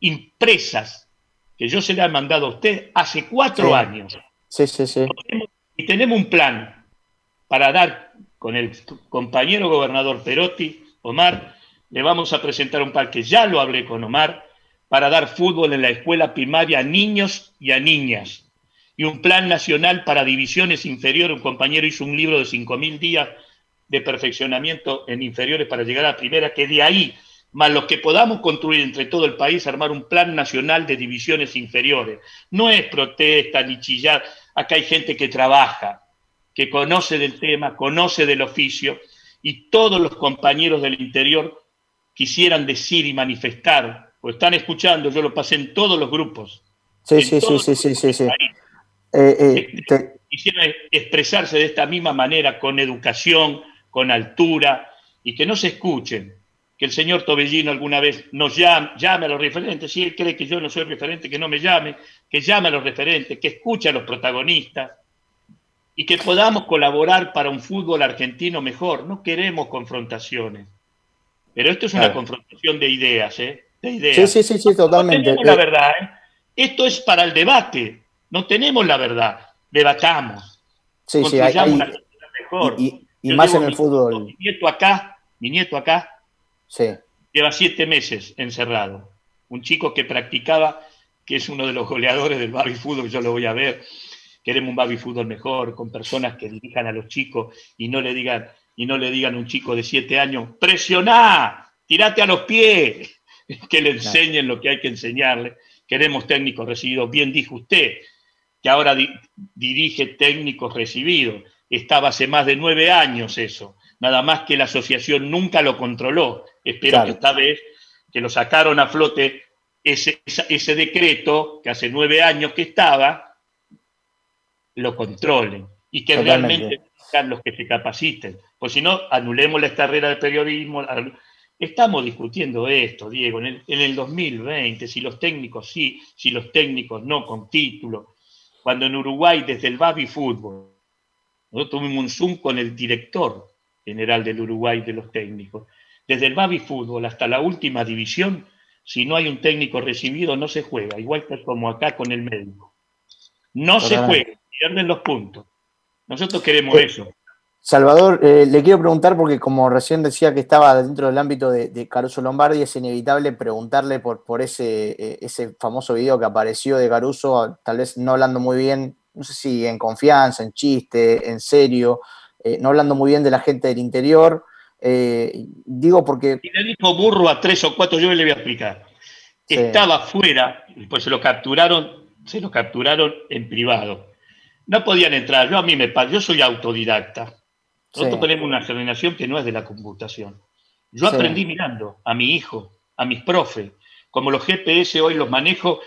impresas que yo se las he mandado a usted hace cuatro Sí. años. Sí, sí, sí. Y tenemos un plan para dar con el compañero gobernador Perotti, Omar, le vamos a presentar un plan que ya lo hablé con Omar, para dar fútbol en la escuela primaria a niños y a niñas. Y un plan nacional para divisiones inferiores. Un compañero hizo un libro de 5.000 días de perfeccionamiento en inferiores para llegar a primera, que de ahí, más los que podamos construir entre todo el país, armar un plan nacional de divisiones inferiores. No es protesta ni chillar, acá hay gente que trabaja, que conoce del tema, conoce del oficio, y todos los compañeros del interior quisieran decir y manifestar, o están escuchando, yo lo pasé en todos los grupos, Sí, sí, sí, sí, sí, sí, sí. Eh, eh, te- quisieran expresarse de esta misma manera, con educación, con altura, y que no se escuchen. Que el señor Tobellino alguna vez nos llame, llame a los referentes, si él cree que yo no soy referente, que no me llame, que llame a los referentes, que escuche a los protagonistas, y que podamos colaborar para un fútbol argentino mejor. No queremos confrontaciones. Pero esto es una confrontación de ideas, ¿eh? De sí, ideas. sí, sí, sí, totalmente. No tenemos la Eh, verdad, ¿eh? Esto es para el debate. No tenemos la verdad. Debatamos. Sí, sí, hay- hay- mejor. y, y- Yo más en el mi- fútbol. Mi nieto acá, mi nieto acá, Sí. lleva siete meses encerrado. Un chico que practicaba, que es uno de los goleadores del baby fútbol, yo lo voy a ver. Queremos un baby fútbol mejor, con personas que dirijan a los chicos y no le digan, y no le digan a un chico de siete años, presioná, tirate a los pies, que le enseñen lo que hay que enseñarle. Queremos técnicos recibidos. Bien dijo usted, que ahora di- dirige técnicos recibidos. Estaba hace más de nueve años eso. Nada más que la asociación nunca lo controló. Espero Claro. que esta vez que lo sacaron a flote ese, decreto que hace nueve años que estaba, lo controlen y que Totalmente. realmente sean los que se capaciten. Pues si no, anulemos la carrera de periodismo. Estamos discutiendo esto, Diego, en el, en el 2020, si los técnicos sí, si los técnicos no, con título. Cuando en Uruguay, desde el Babi Fútbol, nosotros tuvimos un Zoom con el director general del Uruguay de los técnicos. Desde el Babi Fútbol hasta la última división, si no hay un técnico recibido, no se juega, igual que como acá con el médico. No se juega, pierden los puntos. Nosotros queremos Eh, eso. Salvador, eh, le quiero preguntar porque como recién decía que estaba dentro del ámbito de, de Caruso Lombardi, es inevitable preguntarle por, por ese, eh, ese famoso video que apareció de Caruso, tal vez no hablando muy bien, no sé si en confianza, en chiste, en serio, eh, no hablando muy bien de la gente del interior. eh, digo porque... Y le dijo burro a tres o cuatro, yo le voy a explicar. Sí. Estaba fuera, pues se lo capturaron, se lo capturaron en privado. No podían entrar, yo a mí me yo soy autodidacta. Nosotros Sí. tenemos una generación que no es de la computación. Yo Sí. aprendí mirando a mi hijo, a mis profes. Como los GPS hoy los manejo,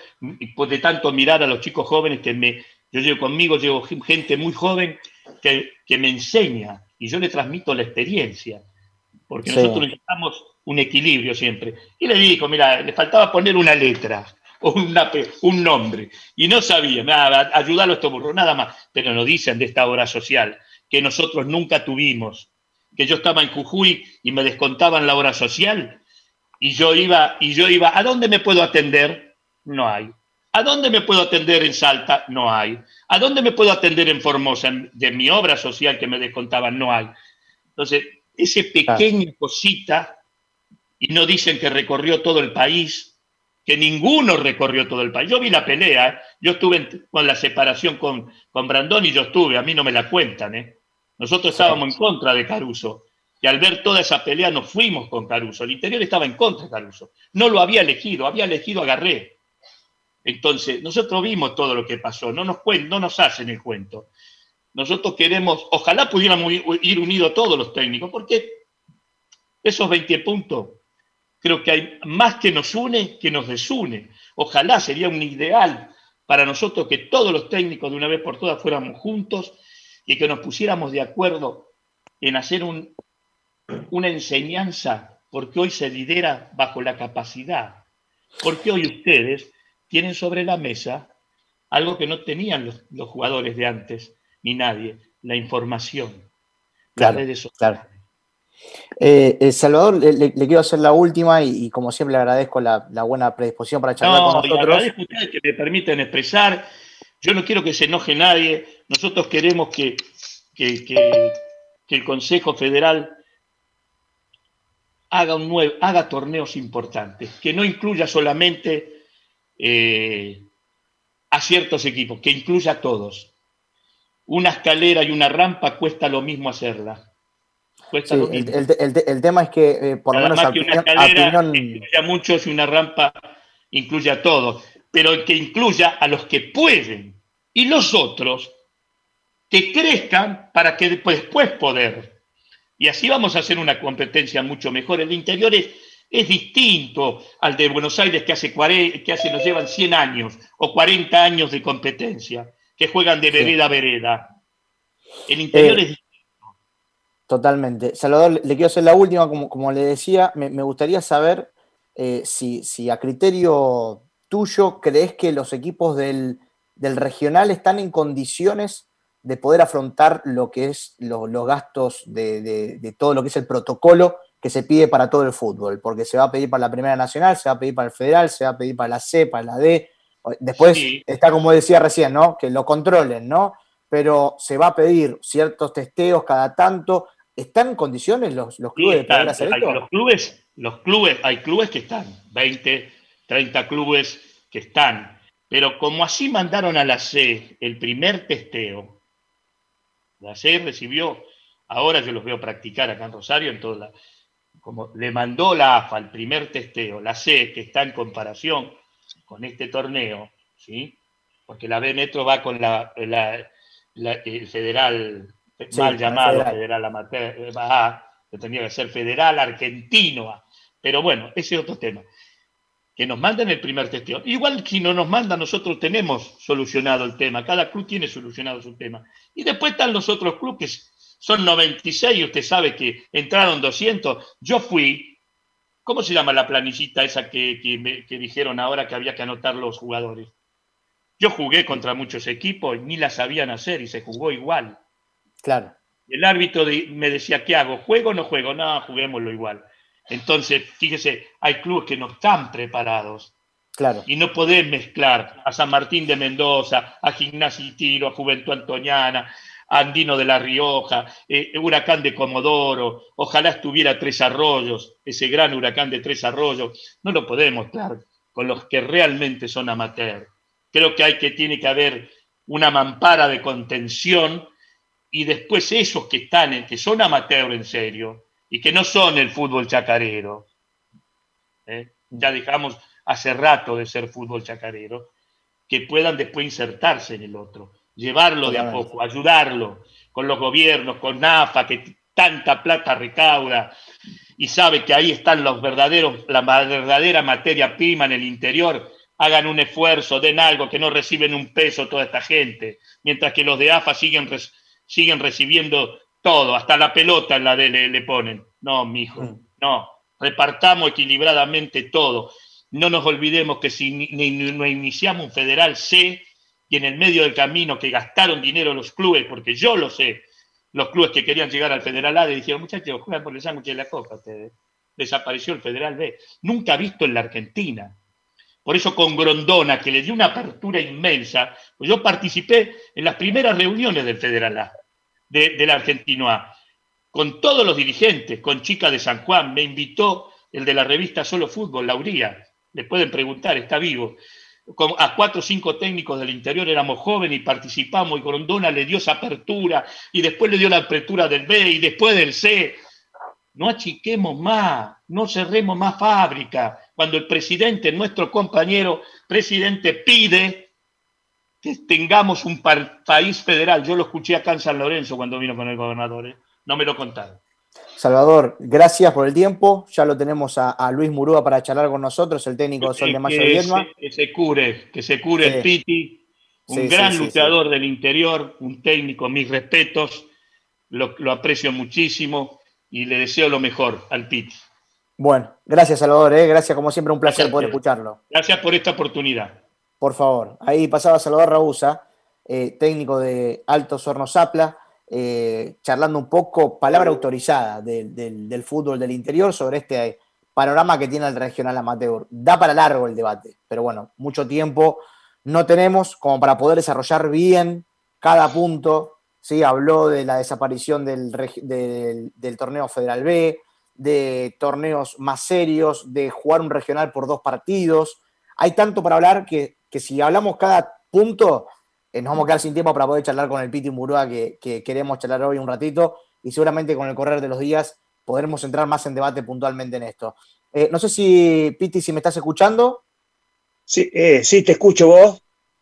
pues de tanto mirar a los chicos jóvenes que me, yo llevo conmigo, llevo gente muy joven que, que me enseña y yo le transmito la experiencia. Porque Sí. nosotros necesitamos un equilibrio siempre. Y le dijo, mira, le faltaba poner una letra o una un nombre. Y no sabía, nada, ayudarlo a estos burros, nada más. Pero nos dicen de esta obra social que nosotros nunca tuvimos. Que yo estaba en Jujuy y me descontaban la obra social y yo iba, y yo iba, ¿a dónde me puedo atender? No hay. ¿A dónde me puedo atender en Salta? No hay. ¿A dónde me puedo atender en Formosa? De mi obra social que me descontaban, no hay. Entonces, ese pequeña cosita, y no dicen que recorrió todo el país, que ninguno recorrió todo el país. Yo vi la pelea, ¿eh? yo estuve en- con la separación con, con Brandón y yo estuve, a mí no me la cuentan. ¿eh? Nosotros estábamos en contra de Caruso. Y al ver toda esa pelea nos fuimos con Caruso. El interior estaba en contra de Caruso. No lo había elegido, había elegido a Garré. Entonces, nosotros vimos todo lo que pasó, no nos, cuen- no nos hacen el cuento. Nosotros queremos, ojalá pudiéramos ir- unidos todos los técnicos, porque esos 20 puntos creo que hay más que nos une que nos desune. Ojalá sería un ideal para nosotros que todos los técnicos de una vez por todas fuéramos juntos y que nos pusiéramos de acuerdo en hacer un- una enseñanza, porque hoy se lidera bajo la capacidad, porque hoy ustedes tienen sobre la mesa algo que no tenían los, los jugadores de antes, ni nadie, la información. Claro, las redes claro. Eh, eh, Salvador, le, quiero hacer la última y, y como siempre le agradezco la, la buena predisposición para charlar No, con y nosotros. agradezco a ustedes que me permiten expresar. Yo no quiero que se enoje nadie. Nosotros queremos que, que- que- que el Consejo Federal haga, un nuevo, haga torneos importantes, que no incluya solamente eh, a ciertos equipos, que incluya a todos. Una escalera y una rampa cuesta lo mismo hacerla. Cuesta Sí, lo el, mismo. el- el- el tema es que, eh, por lo menos, más a que una opinión, a escalera opinión- incluye a muchos y una rampa incluye a todos, pero que incluya a los que pueden y los otros que crezcan para que después, después poder. Y así vamos a hacer una competencia mucho mejor. El interior es, es distinto al de Buenos Aires que hace, que hace nos llevan 100 años o 40 años de competencia, que juegan de vereda a vereda. El interior Eh, es distinto. Totalmente. Salvador, le le quiero hacer la última, como, como le decía, me, me gustaría saber eh, si, si a criterio tuyo crees que los equipos del, del regional están en condiciones de poder afrontar lo que es lo- los gastos de, de- de todo lo que es el protocolo que se pide para todo el fútbol, porque se va a pedir para la Primera Nacional, se va a pedir para el Federal, se va a pedir para la C, para la D. Después Sí. está como decía recién, ¿no? Que lo controlen, ¿no? Pero se va a pedir ciertos testeos cada tanto. ¿Están en condiciones los, los Sí, clubes de están. poder hacer Hay- esto? los clubes, los clubes, hay clubes que están, 20, 30 clubes que están, pero como así mandaron a la C el primer testeo, la C recibió, ahora yo los veo practicar acá en Rosario, en toda la, como le mandó la AFA el primer testeo, la C que está en comparación con este torneo, ¿sí? Porque la B Metro va con la, la- la- el federal Sí, mal llamado federal. federal, amateur, que tendría que ser federal argentino. Pero bueno, ese es otro tema. Que nos manden el primer testeo. Igual si no nos mandan, nosotros tenemos solucionado el tema. Cada club tiene solucionado su tema. Y después están los otros clubes que son 96 y usted sabe que entraron 200. Yo fui, ¿cómo se llama la planillita esa que, que me- que dijeron ahora que había que anotar los jugadores? Yo jugué contra muchos equipos y ni la sabían hacer y se jugó igual. Claro. El árbitro de- me decía, ¿qué hago? ¿Juego o no juego? No, juguémoslo igual. Entonces, fíjese, hay clubes que no están preparados Claro. y no podés mezclar a San Martín de Mendoza, a Gimnasia y Tiro, a Juventud Antoniana, Andino de La Rioja, eh, Huracán de Comodoro, ojalá estuviera Tres Arroyos, ese gran huracán de Tres Arroyos, no lo podemos mezclar con los que realmente son amateurs. Creo que hay que, tiene que haber una mampara de contención y después esos que están, que son amateurs en serio y que no son el fútbol chacarero, ¿eh? ya dejamos hace rato de ser fútbol chacarero, que puedan después insertarse en el otro, llevarlo de a poco, ayudarlo con los gobiernos, con NAFA, que tanta plata recauda y sabe que ahí están los verdaderos, la verdadera materia prima en el interior, hagan un esfuerzo, den algo, que no reciben un peso toda esta gente, mientras que los de AFA siguen, siguen recibiendo todo, hasta la pelota en la de le, le ponen. No, mijo, no, repartamos equilibradamente todo. No nos olvidemos que si ni, ni- no iniciamos un federal C y en el medio del camino que gastaron dinero los clubes, porque yo lo sé, los clubes que querían llegar al Federal A le dijeron, muchachos, juegan por el sándwich de la copa ustedes. Desapareció el Federal B. Nunca visto en la Argentina. Por eso con Grondona, que le dio una apertura inmensa, pues yo participé en las primeras reuniones del Federal A, de- del Argentino A, con todos los dirigentes, con Chica de San Juan, me invitó el de la revista Solo Fútbol, Lauría, le pueden preguntar, está vivo. A cuatro o cinco técnicos del interior éramos jóvenes y participamos y Grondona le dio esa apertura y después le dio la apertura del B y después del C. No achiquemos más, no cerremos más fábrica. Cuando el presidente, nuestro compañero presidente, pide que tengamos un país federal. Yo lo escuché acá en San Lorenzo cuando vino con el gobernador. ¿eh? No me lo contaron. Salvador, gracias por el tiempo. Ya lo tenemos a, a Luis Murúa para charlar con nosotros, el técnico de Sol de Mayo de que, se, que se cure, que se cure Sí. el Piti, un Sí, gran sí, luchador del interior, un técnico, mis respetos, lo, lo aprecio muchísimo y le deseo lo mejor al Piti. Bueno, gracias Salvador, ¿eh? gracias como siempre, un placer Gracias poder escucharlo. Gracias por esta oportunidad. Por favor, ahí pasaba Salvador Raúza, eh, técnico de Altos Hornos Zapla. Eh, charlando un poco, palabra autorizada del, fútbol del interior sobre este panorama que tiene el regional amateur. Da para largo el debate, pero bueno, mucho tiempo no tenemos como para poder desarrollar bien cada punto. ¿sí? Habló de la desaparición del, torneo Federal B, de torneos más serios, de jugar un regional por dos partidos. Hay tanto para hablar que, si hablamos cada punto, nos vamos a quedar sin tiempo para poder charlar con el Piti Murúa que, que, queremos charlar hoy un ratito y seguramente con el correr de los días podremos entrar más en debate puntualmente en esto. Eh, no sé si, Piti, si me estás escuchando. Sí, eh, sí, te escucho vos.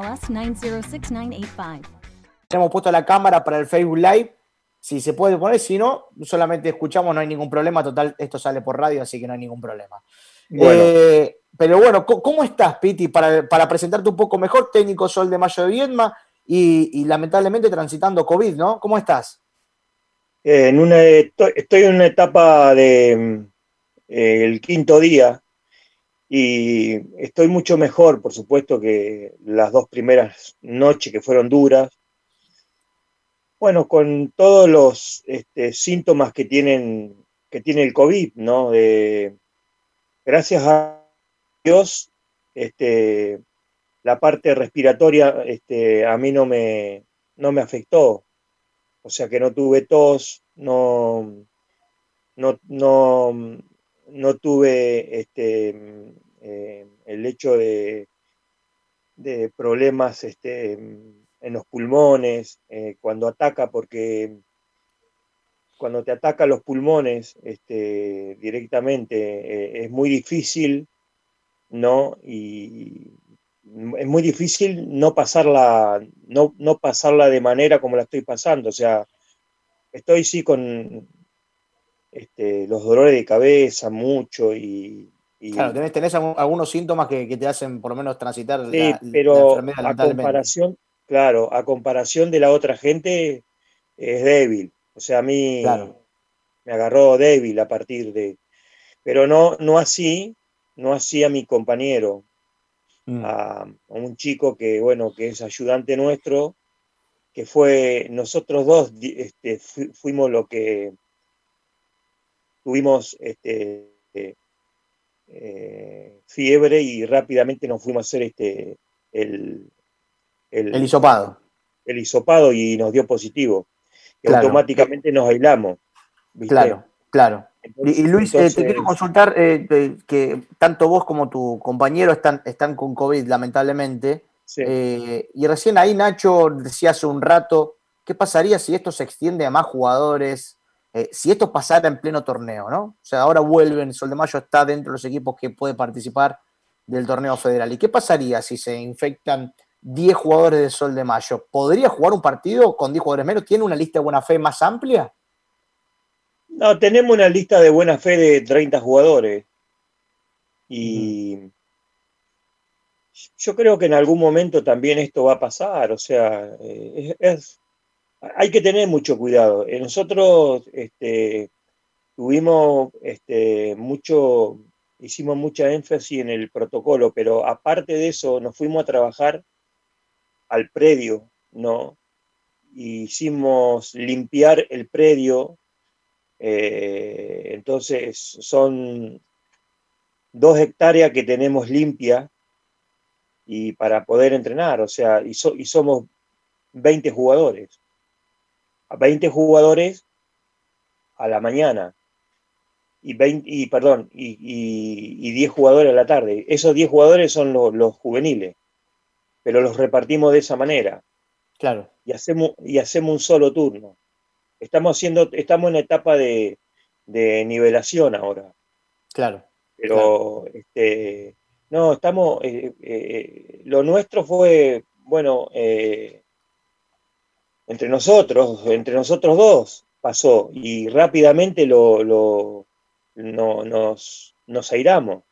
906985. Hemos puesto la cámara para el Facebook Live. Si se puede poner, si no, solamente escuchamos, no hay ningún problema. Total, esto sale por radio, así que no hay ningún problema. Eh, pero bueno, ¿cómo estás, Piti? Para, presentarte un poco mejor, técnico Sol de Mayo de Viedma y, lamentablemente transitando COVID, ¿no? ¿Cómo estás? en una, estoy en una etapa de eh, el quinto día y estoy mucho mejor, por supuesto, que las dos primeras noches que fueron duras. Bueno, con todos los este, síntomas que, tienen, que tiene el COVID, ¿no? gracias a Dios, este, la parte respiratoria este, a mí no me, no me afectó. O sea que no tuve tos, no, no, no, no tuve este, eh, el hecho de, de problemas este, en los pulmones, eh, cuando ataca, porque cuando te ataca los pulmones este, directamente eh, es muy difícil, ¿no? Y es muy difícil no pasarla, no, no pasarla de manera como la estoy pasando. O sea, estoy sí con este, los dolores de cabeza mucho y, claro, tenés, algunos síntomas que, te hacen por lo menos transitar sí, pero a comparación, claro, a comparación de la otra gente es débil. O sea, a mí me agarró débil a partir de... Pero no, no así, no así a mi compañero, mm. a, un chico que, bueno, que es ayudante nuestro, que fue, nosotros dos este, fuimos lo que tuvimos este, eh, fiebre y rápidamente nos fuimos a hacer este, el, el, hisopado. El hisopado y nos dio positivo. Y automáticamente nos aislamos. Claro, claro. y, Luis, eh, te quiero consultar eh, que tanto vos como tu compañero están, están con COVID, lamentablemente. y recién ahí Nacho decía hace un rato, ¿qué pasaría si esto se extiende a más jugadores? Eh, si esto pasara en pleno torneo, ¿no? O sea, ahora vuelven, Sol de Mayo está dentro de los equipos que puede participar del torneo federal. ¿Y qué pasaría si se infectan 10 jugadores de Sol de Mayo? ¿Podría jugar un partido con 10 jugadores menos? ¿Tiene una lista de buena fe más amplia? No, tenemos una lista de buena fe de 30 jugadores. Y yo creo que en algún momento también esto va a pasar. O sea, eh, es, hay que tener mucho cuidado. Eh, nosotros este, tuvimos este, mucho, hicimos mucha énfasis en el protocolo, pero aparte de eso nos fuimos a trabajar al predio, ¿no? Hicimos limpiar el predio, eh, entonces son dos hectáreas que tenemos limpia y para poder entrenar, o sea, y, somos 20 jugadores 20 jugadores a la mañana y, 20, y perdón, y, 10 jugadores a la tarde. Esos 10 jugadores son los, juveniles, pero los repartimos de esa manera. Claro. Y hacemos, y hacemos un solo turno. Estamos haciendo, estamos en etapa de, nivelación ahora. Claro. Pero este no, estamos eh, eh, lo nuestro fue, bueno, eh, entre nosotros, entre nosotros dos pasó y rápidamente lo, lo no, nos, nos airamos.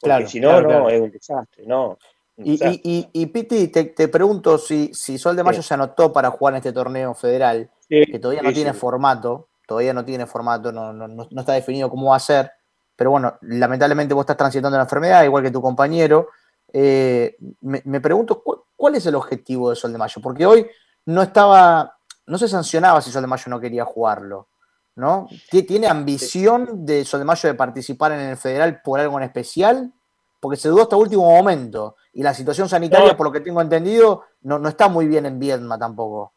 Porque Claro, si no, claro, no, claro. es un desastre, no. un Y, desastre. y, y, y, Piti, te, te pregunto si, si Sol de Mayo Sí. se anotó para jugar en este torneo federal, Sí, que todavía no sí, tiene formato, todavía no tiene formato, no, no, no- no está definido cómo va a ser, pero bueno, lamentablemente vos estás transitando la enfermedad, igual que tu compañero. Eh, me, me pregunto, ¿cuál, cuál es el objetivo de Sol de Mayo? Porque hoy no estaba, no se sancionaba si Sol de Mayo no quería jugarlo, ¿no? ¿Tie- ¿Tiene ambición de Sol de Mayo de participar en el federal por algo en especial? Porque se dudó hasta último momento. Y la situación sanitaria, No. por lo que tengo entendido, no, no está muy bien en Viedma tampoco.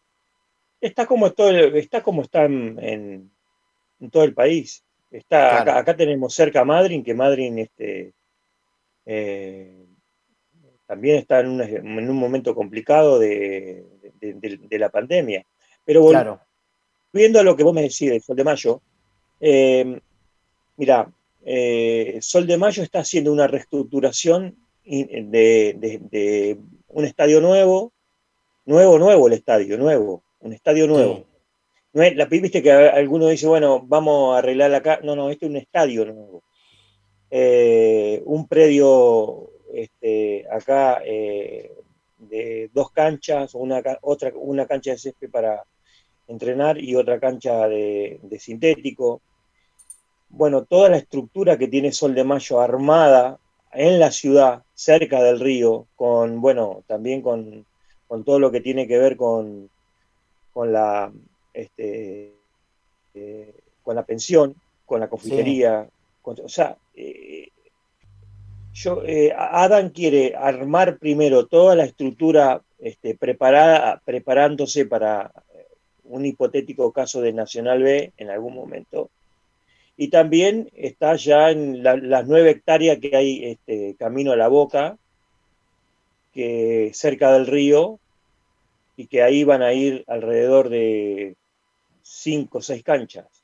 Está como todo está como está en, todo el país. Está, Claro. acá, acá tenemos cerca a Madryn, que Madryn este, eh, también está en, una- en un momento complicado de, de- de- de la pandemia. Pero vol- Claro. volviendo a lo que vos me decís de Sol de Mayo, eh, mira, eh, Sol de Mayo está haciendo una reestructuración de, de- de un estadio nuevo, nuevo, nuevo el estadio, nuevo, un estadio nuevo. No es, la, viste que alguno dice, bueno, vamos a arreglar acá. No, no, este es un estadio nuevo. Eh, un predio este, acá eh, de dos canchas, una, otra, una cancha de césped para entrenar y otra cancha de, de sintético. Bueno, toda la estructura que tiene Sol de Mayo armada en la ciudad, cerca del río, con, bueno, también con, con todo lo que tiene que ver con, con la este, eh, con la pensión, con la confitería, con- o sea, eh, yo, eh, Adam quiere armar primero toda la estructura este, preparada, preparándose para eh, un hipotético caso de Nacional B en algún momento. Y también está ya en la- las nueve hectáreas que hay este, camino a la boca, que cerca del río, y que ahí van a ir alrededor de cinco o seis canchas.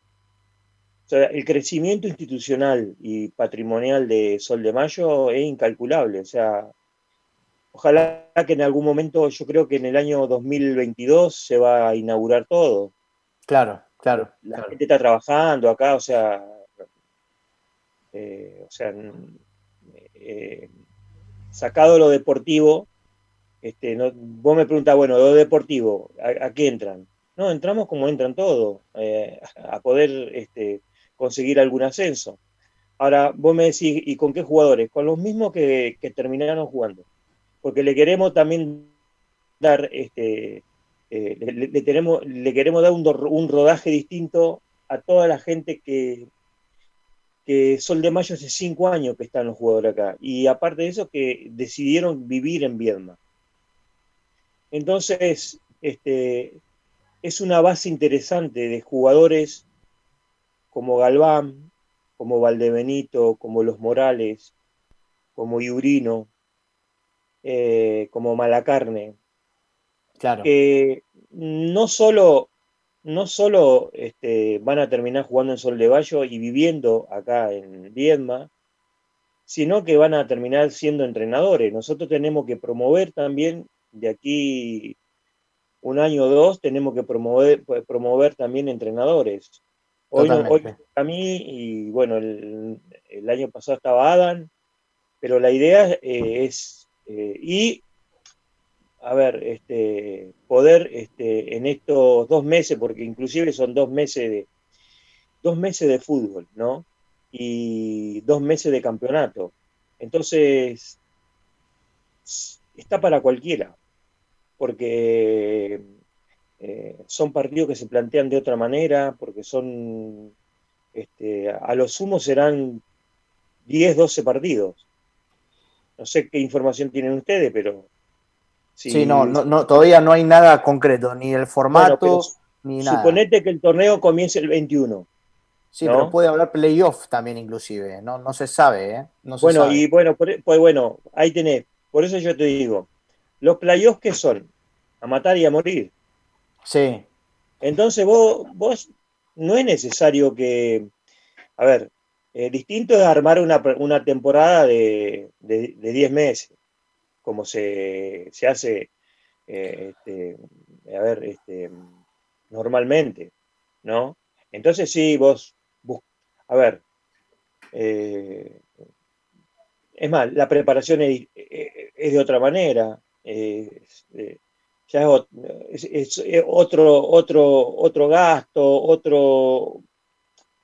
O sea, el crecimiento institucional y patrimonial de Sol de Mayo es incalculable. O sea, ojalá que en algún momento, yo creo que en el año 2022 se va a inaugurar todo. Claro, claro. La claro. gente está trabajando acá, o sea, eh, o sea, eh, sacado lo deportivo, este, no, vos me preguntás, bueno, lo deportivo, ¿a, a qué entran? No, entramos como entran todos, eh, a poder este, conseguir algún ascenso. Ahora, vos me decís, ¿y con qué jugadores? Con los mismos que, que terminaron jugando. Porque le queremos también dar, este, eh, le, tenemos, le queremos dar un rodaje distinto a toda la gente que, que Sol de Mayo hace cinco años que están los jugadores acá. Y aparte de eso, que decidieron vivir en Viedma. Entonces, este, es una base interesante de jugadores como Galván, como Valdebenito, como Los Morales, como Iurino, eh, como Malacarne, Claro. que no solo, no solo este, van a terminar jugando en Sol de Bayo y viviendo acá en Viedma, sino que van a terminar siendo entrenadores. Nosotros tenemos que promover también, de aquí un año o dos, tenemos que promover, promover también entrenadores. Hoy, no- hoy a mí, y bueno, el, el año pasado estaba Adam, pero la idea eh, es, eh, y a ver, este, poder este, en estos dos meses, porque inclusive son dos meses de, dos meses de fútbol, ¿no? Y dos meses de campeonato. Entonces, está para cualquiera, porque eh, son partidos que se plantean de otra manera, porque son, este, a lo sumo serán 10, 12 partidos. No sé qué información tienen ustedes, pero... si- Sí, no, no, no, todavía no hay nada concreto, ni el formato, ni nada. Suponete que el torneo comience el 21. Sí, ¿no? pero puede haber playoff también inclusive, no, no se sabe, ¿eh? No se bueno, sabe. y bueno, por- pues bueno, ahí tenés. Por eso yo te digo, los playoffs que son a matar y a morir. Sí, Entonces vos, vos no es necesario que, a ver, eh, distinto es armar una, una temporada de, de, de 10 meses, como se, se hace eh, este, a ver, este, normalmente, ¿no? Entonces sí, vos, a ver, eh, es más, la preparación es, es- de otra manera, ya es, ot- es- es- es otro, otro, otro gasto, otro,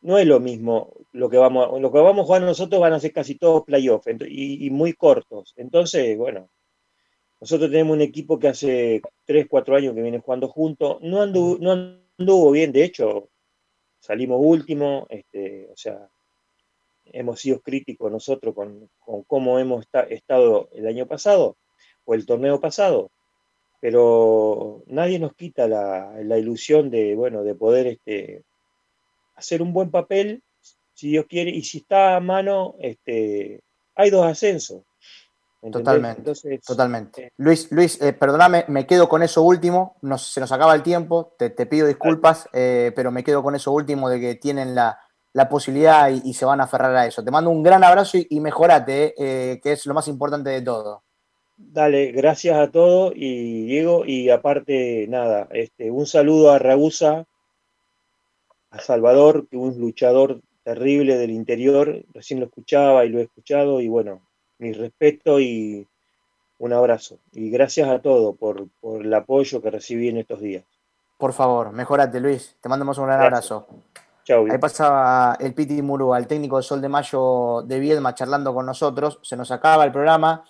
no es lo mismo lo que vamos, lo que vamos a jugar nosotros van a ser casi todos playoffs y, y muy cortos. Entonces, bueno, nosotros tenemos un equipo que hace 3, 4 años que viene jugando juntos. No anduvo, no anduvo bien, de hecho, salimos último, este, o sea, hemos sido críticos nosotros con, con cómo hemos esta- estado el año pasado o el torneo pasado, pero nadie nos quita la, la ilusión de, bueno, de poder este, hacer un buen papel, si Dios quiere, y si está a mano, este, hay dos ascensos. ¿entendés? Totalmente, Entonces, totalmente. Luis, Luis, eh, perdóname, me quedo con eso último. Nos- se nos acaba el tiempo, te, te pido disculpas, eh, pero me quedo con eso último de que tienen la, la posibilidad y, y se van a aferrar a eso. Te mando un gran abrazo y, y mejorate, eh, eh, que es lo más importante de todo. Dale, gracias a todos y Diego, y aparte, nada, este, un saludo a Ragusa, a Salvador, que un luchador terrible del interior, recién lo escuchaba y lo he escuchado, y bueno, mi respeto y un abrazo. Y gracias a todos por, por el apoyo que recibí en estos días. Por favor, mejorate, Luis. Te mandamos un gran Gracias. abrazo. Chau. Ahí pasaba el Piti Murúa, el técnico de Sol de Mayo de Viedma, charlando con nosotros. Se nos acaba el programa.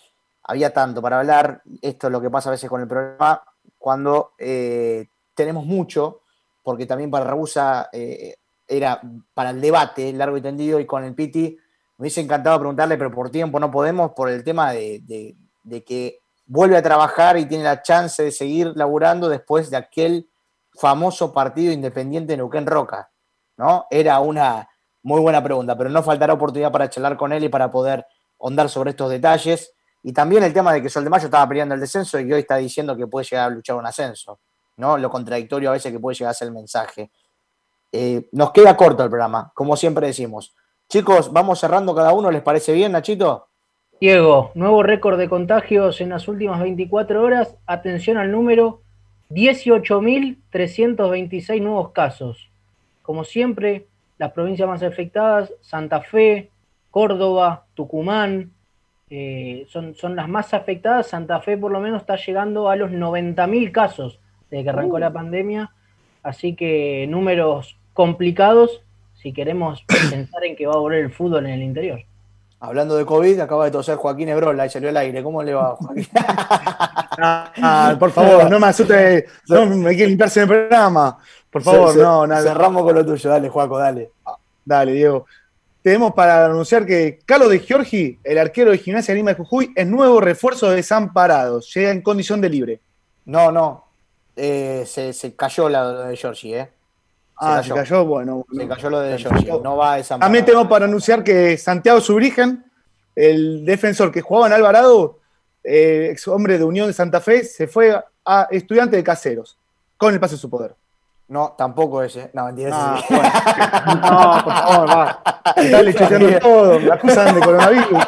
Había tanto para hablar. Esto es lo que pasa a veces con el programa cuando eh, tenemos mucho, porque también para Ragusa eh, era para el debate largo y tendido, y con el Piti me hubiese encantado preguntarle, pero por tiempo no podemos, por el tema de, de- que vuelve a trabajar y tiene la chance de seguir laburando después de aquel famoso partido independiente de Neuquén Roca. ¿no? Era una muy buena pregunta, pero no faltará oportunidad para charlar con él y para poder ondar sobre estos detalles. Y también el tema de que Sol de Mayo estaba peleando el descenso y hoy está diciendo que puede llegar a luchar un ascenso, ¿no? Lo contradictorio a veces que puede llegar a ser el mensaje. Eh, nos queda corto el programa, como siempre decimos. Chicos, vamos cerrando cada uno, ¿les parece bien, Nachito? Diego, nuevo récord de contagios en las últimas 24 horas. Atención al número, 18.326 nuevos casos. Como siempre, las provincias más afectadas, Santa Fe, Córdoba, Tucumán, eh, son, son las más afectadas. Santa Fe por lo menos está llegando a los 90.000 casos desde que arrancó Uh. la pandemia. Así que números complicados si queremos pensar en que va a volver el fútbol en el interior. Hablando de COVID, acaba de toser Joaquín Ebrola y salió al aire. ¿Cómo le va, Joaquín? Ah, por favor, no me asuste. No me quiere limpiarse en el programa. Por favor, ce- no, nada. Cerramos con lo tuyo, dale, Juaco, dale. Dale, Diego. Tenemos para anunciar que Carlos de Giorgi, el arquero de Gimnasia Lima de Jujuy, es nuevo refuerzo de Desamparados. Llega en condición de libre. No, no. Eh, se, se cayó la de Georgie, ¿eh? Ah, se cayó, bueno. Se cayó lo de Georgie. No va a esa También tengo para anunciar que Santiago Subrigen, el defensor que jugaba en Alvarado, eh, ex hombre de Unión de Santa Fe, se fue a estudiante de caseros, con el pase de su poder. No, tampoco ese. No, mentira. Ah, sí. No, por favor, va. Dale chequeando todo, me acusan de coronavirus.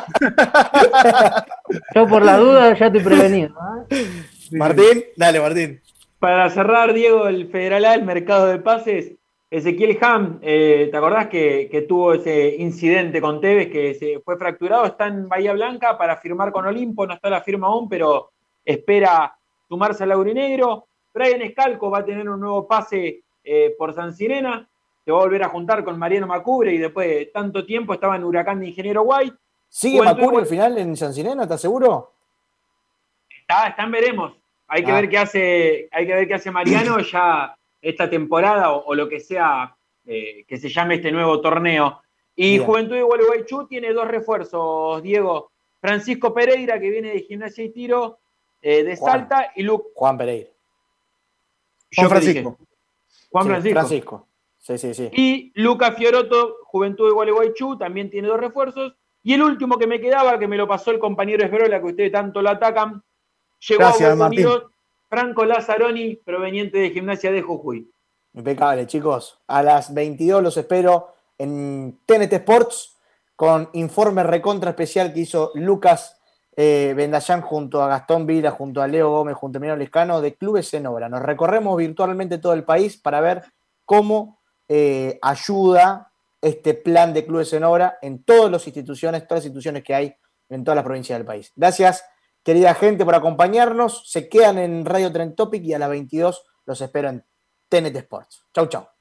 Yo por la duda ya te he prevenido. ¿eh? Martín, dale, Martín. Para cerrar, Diego, el Federal A, el mercado de pases, Ezequiel Ham, eh, ¿te acordás que, que tuvo ese incidente con Tevez que se fue fracturado? Está en Bahía Blanca para firmar con Olimpo, no está la firma aún, pero espera sumarse al Laurinegro. Brian Escalco va a tener un nuevo pase eh, por San Sirena, se va a volver a juntar con Mariano Macubre y después de tanto tiempo estaba en Huracán de Ingeniero White. ¿Sigue Juventud igual- al final en San Sirena? ¿Estás seguro? Está, está en veremos. Hay que Ah. ver qué hace, hay que ver qué hace Mariano ya esta temporada o, o lo que sea eh, que se llame este nuevo torneo. Y Bien. Juventud de Gualeguaychú tiene dos refuerzos, Diego. Francisco Pereira, que viene de Gimnasia y Tiro eh, de Juan. Salta, y Lu Juan Pereira. Juan Francisco. Juan Sí, Francisco. Francisco. Sí, sí, sí. Y Lucas Fioroto, Juventud de Gualeguaychú, también tiene dos refuerzos. Y el último que me quedaba, que me lo pasó el compañero Esberola, que ustedes tanto lo atacan, llegó Gracias, a Martín. Unidos, Franco Lazzaroni, proveniente de Gimnasia de Jujuy. Impecable, chicos. A las 22 los espero en TNT Sports con informe recontra especial que hizo Lucas eh, junto a Gastón Vila, junto a Leo Gómez, junto a Emiliano Liscano, de Clubes en Obra. Nos recorremos virtualmente todo el país para ver cómo eh, ayuda este plan de Clubes en Obra en todas las instituciones, todas las instituciones que hay en todas las provincias del país. Gracias, querida gente, por acompañarnos. Se quedan en Radio Trend Topic y a las 22 los espero en TNT Sports. Chau, chau.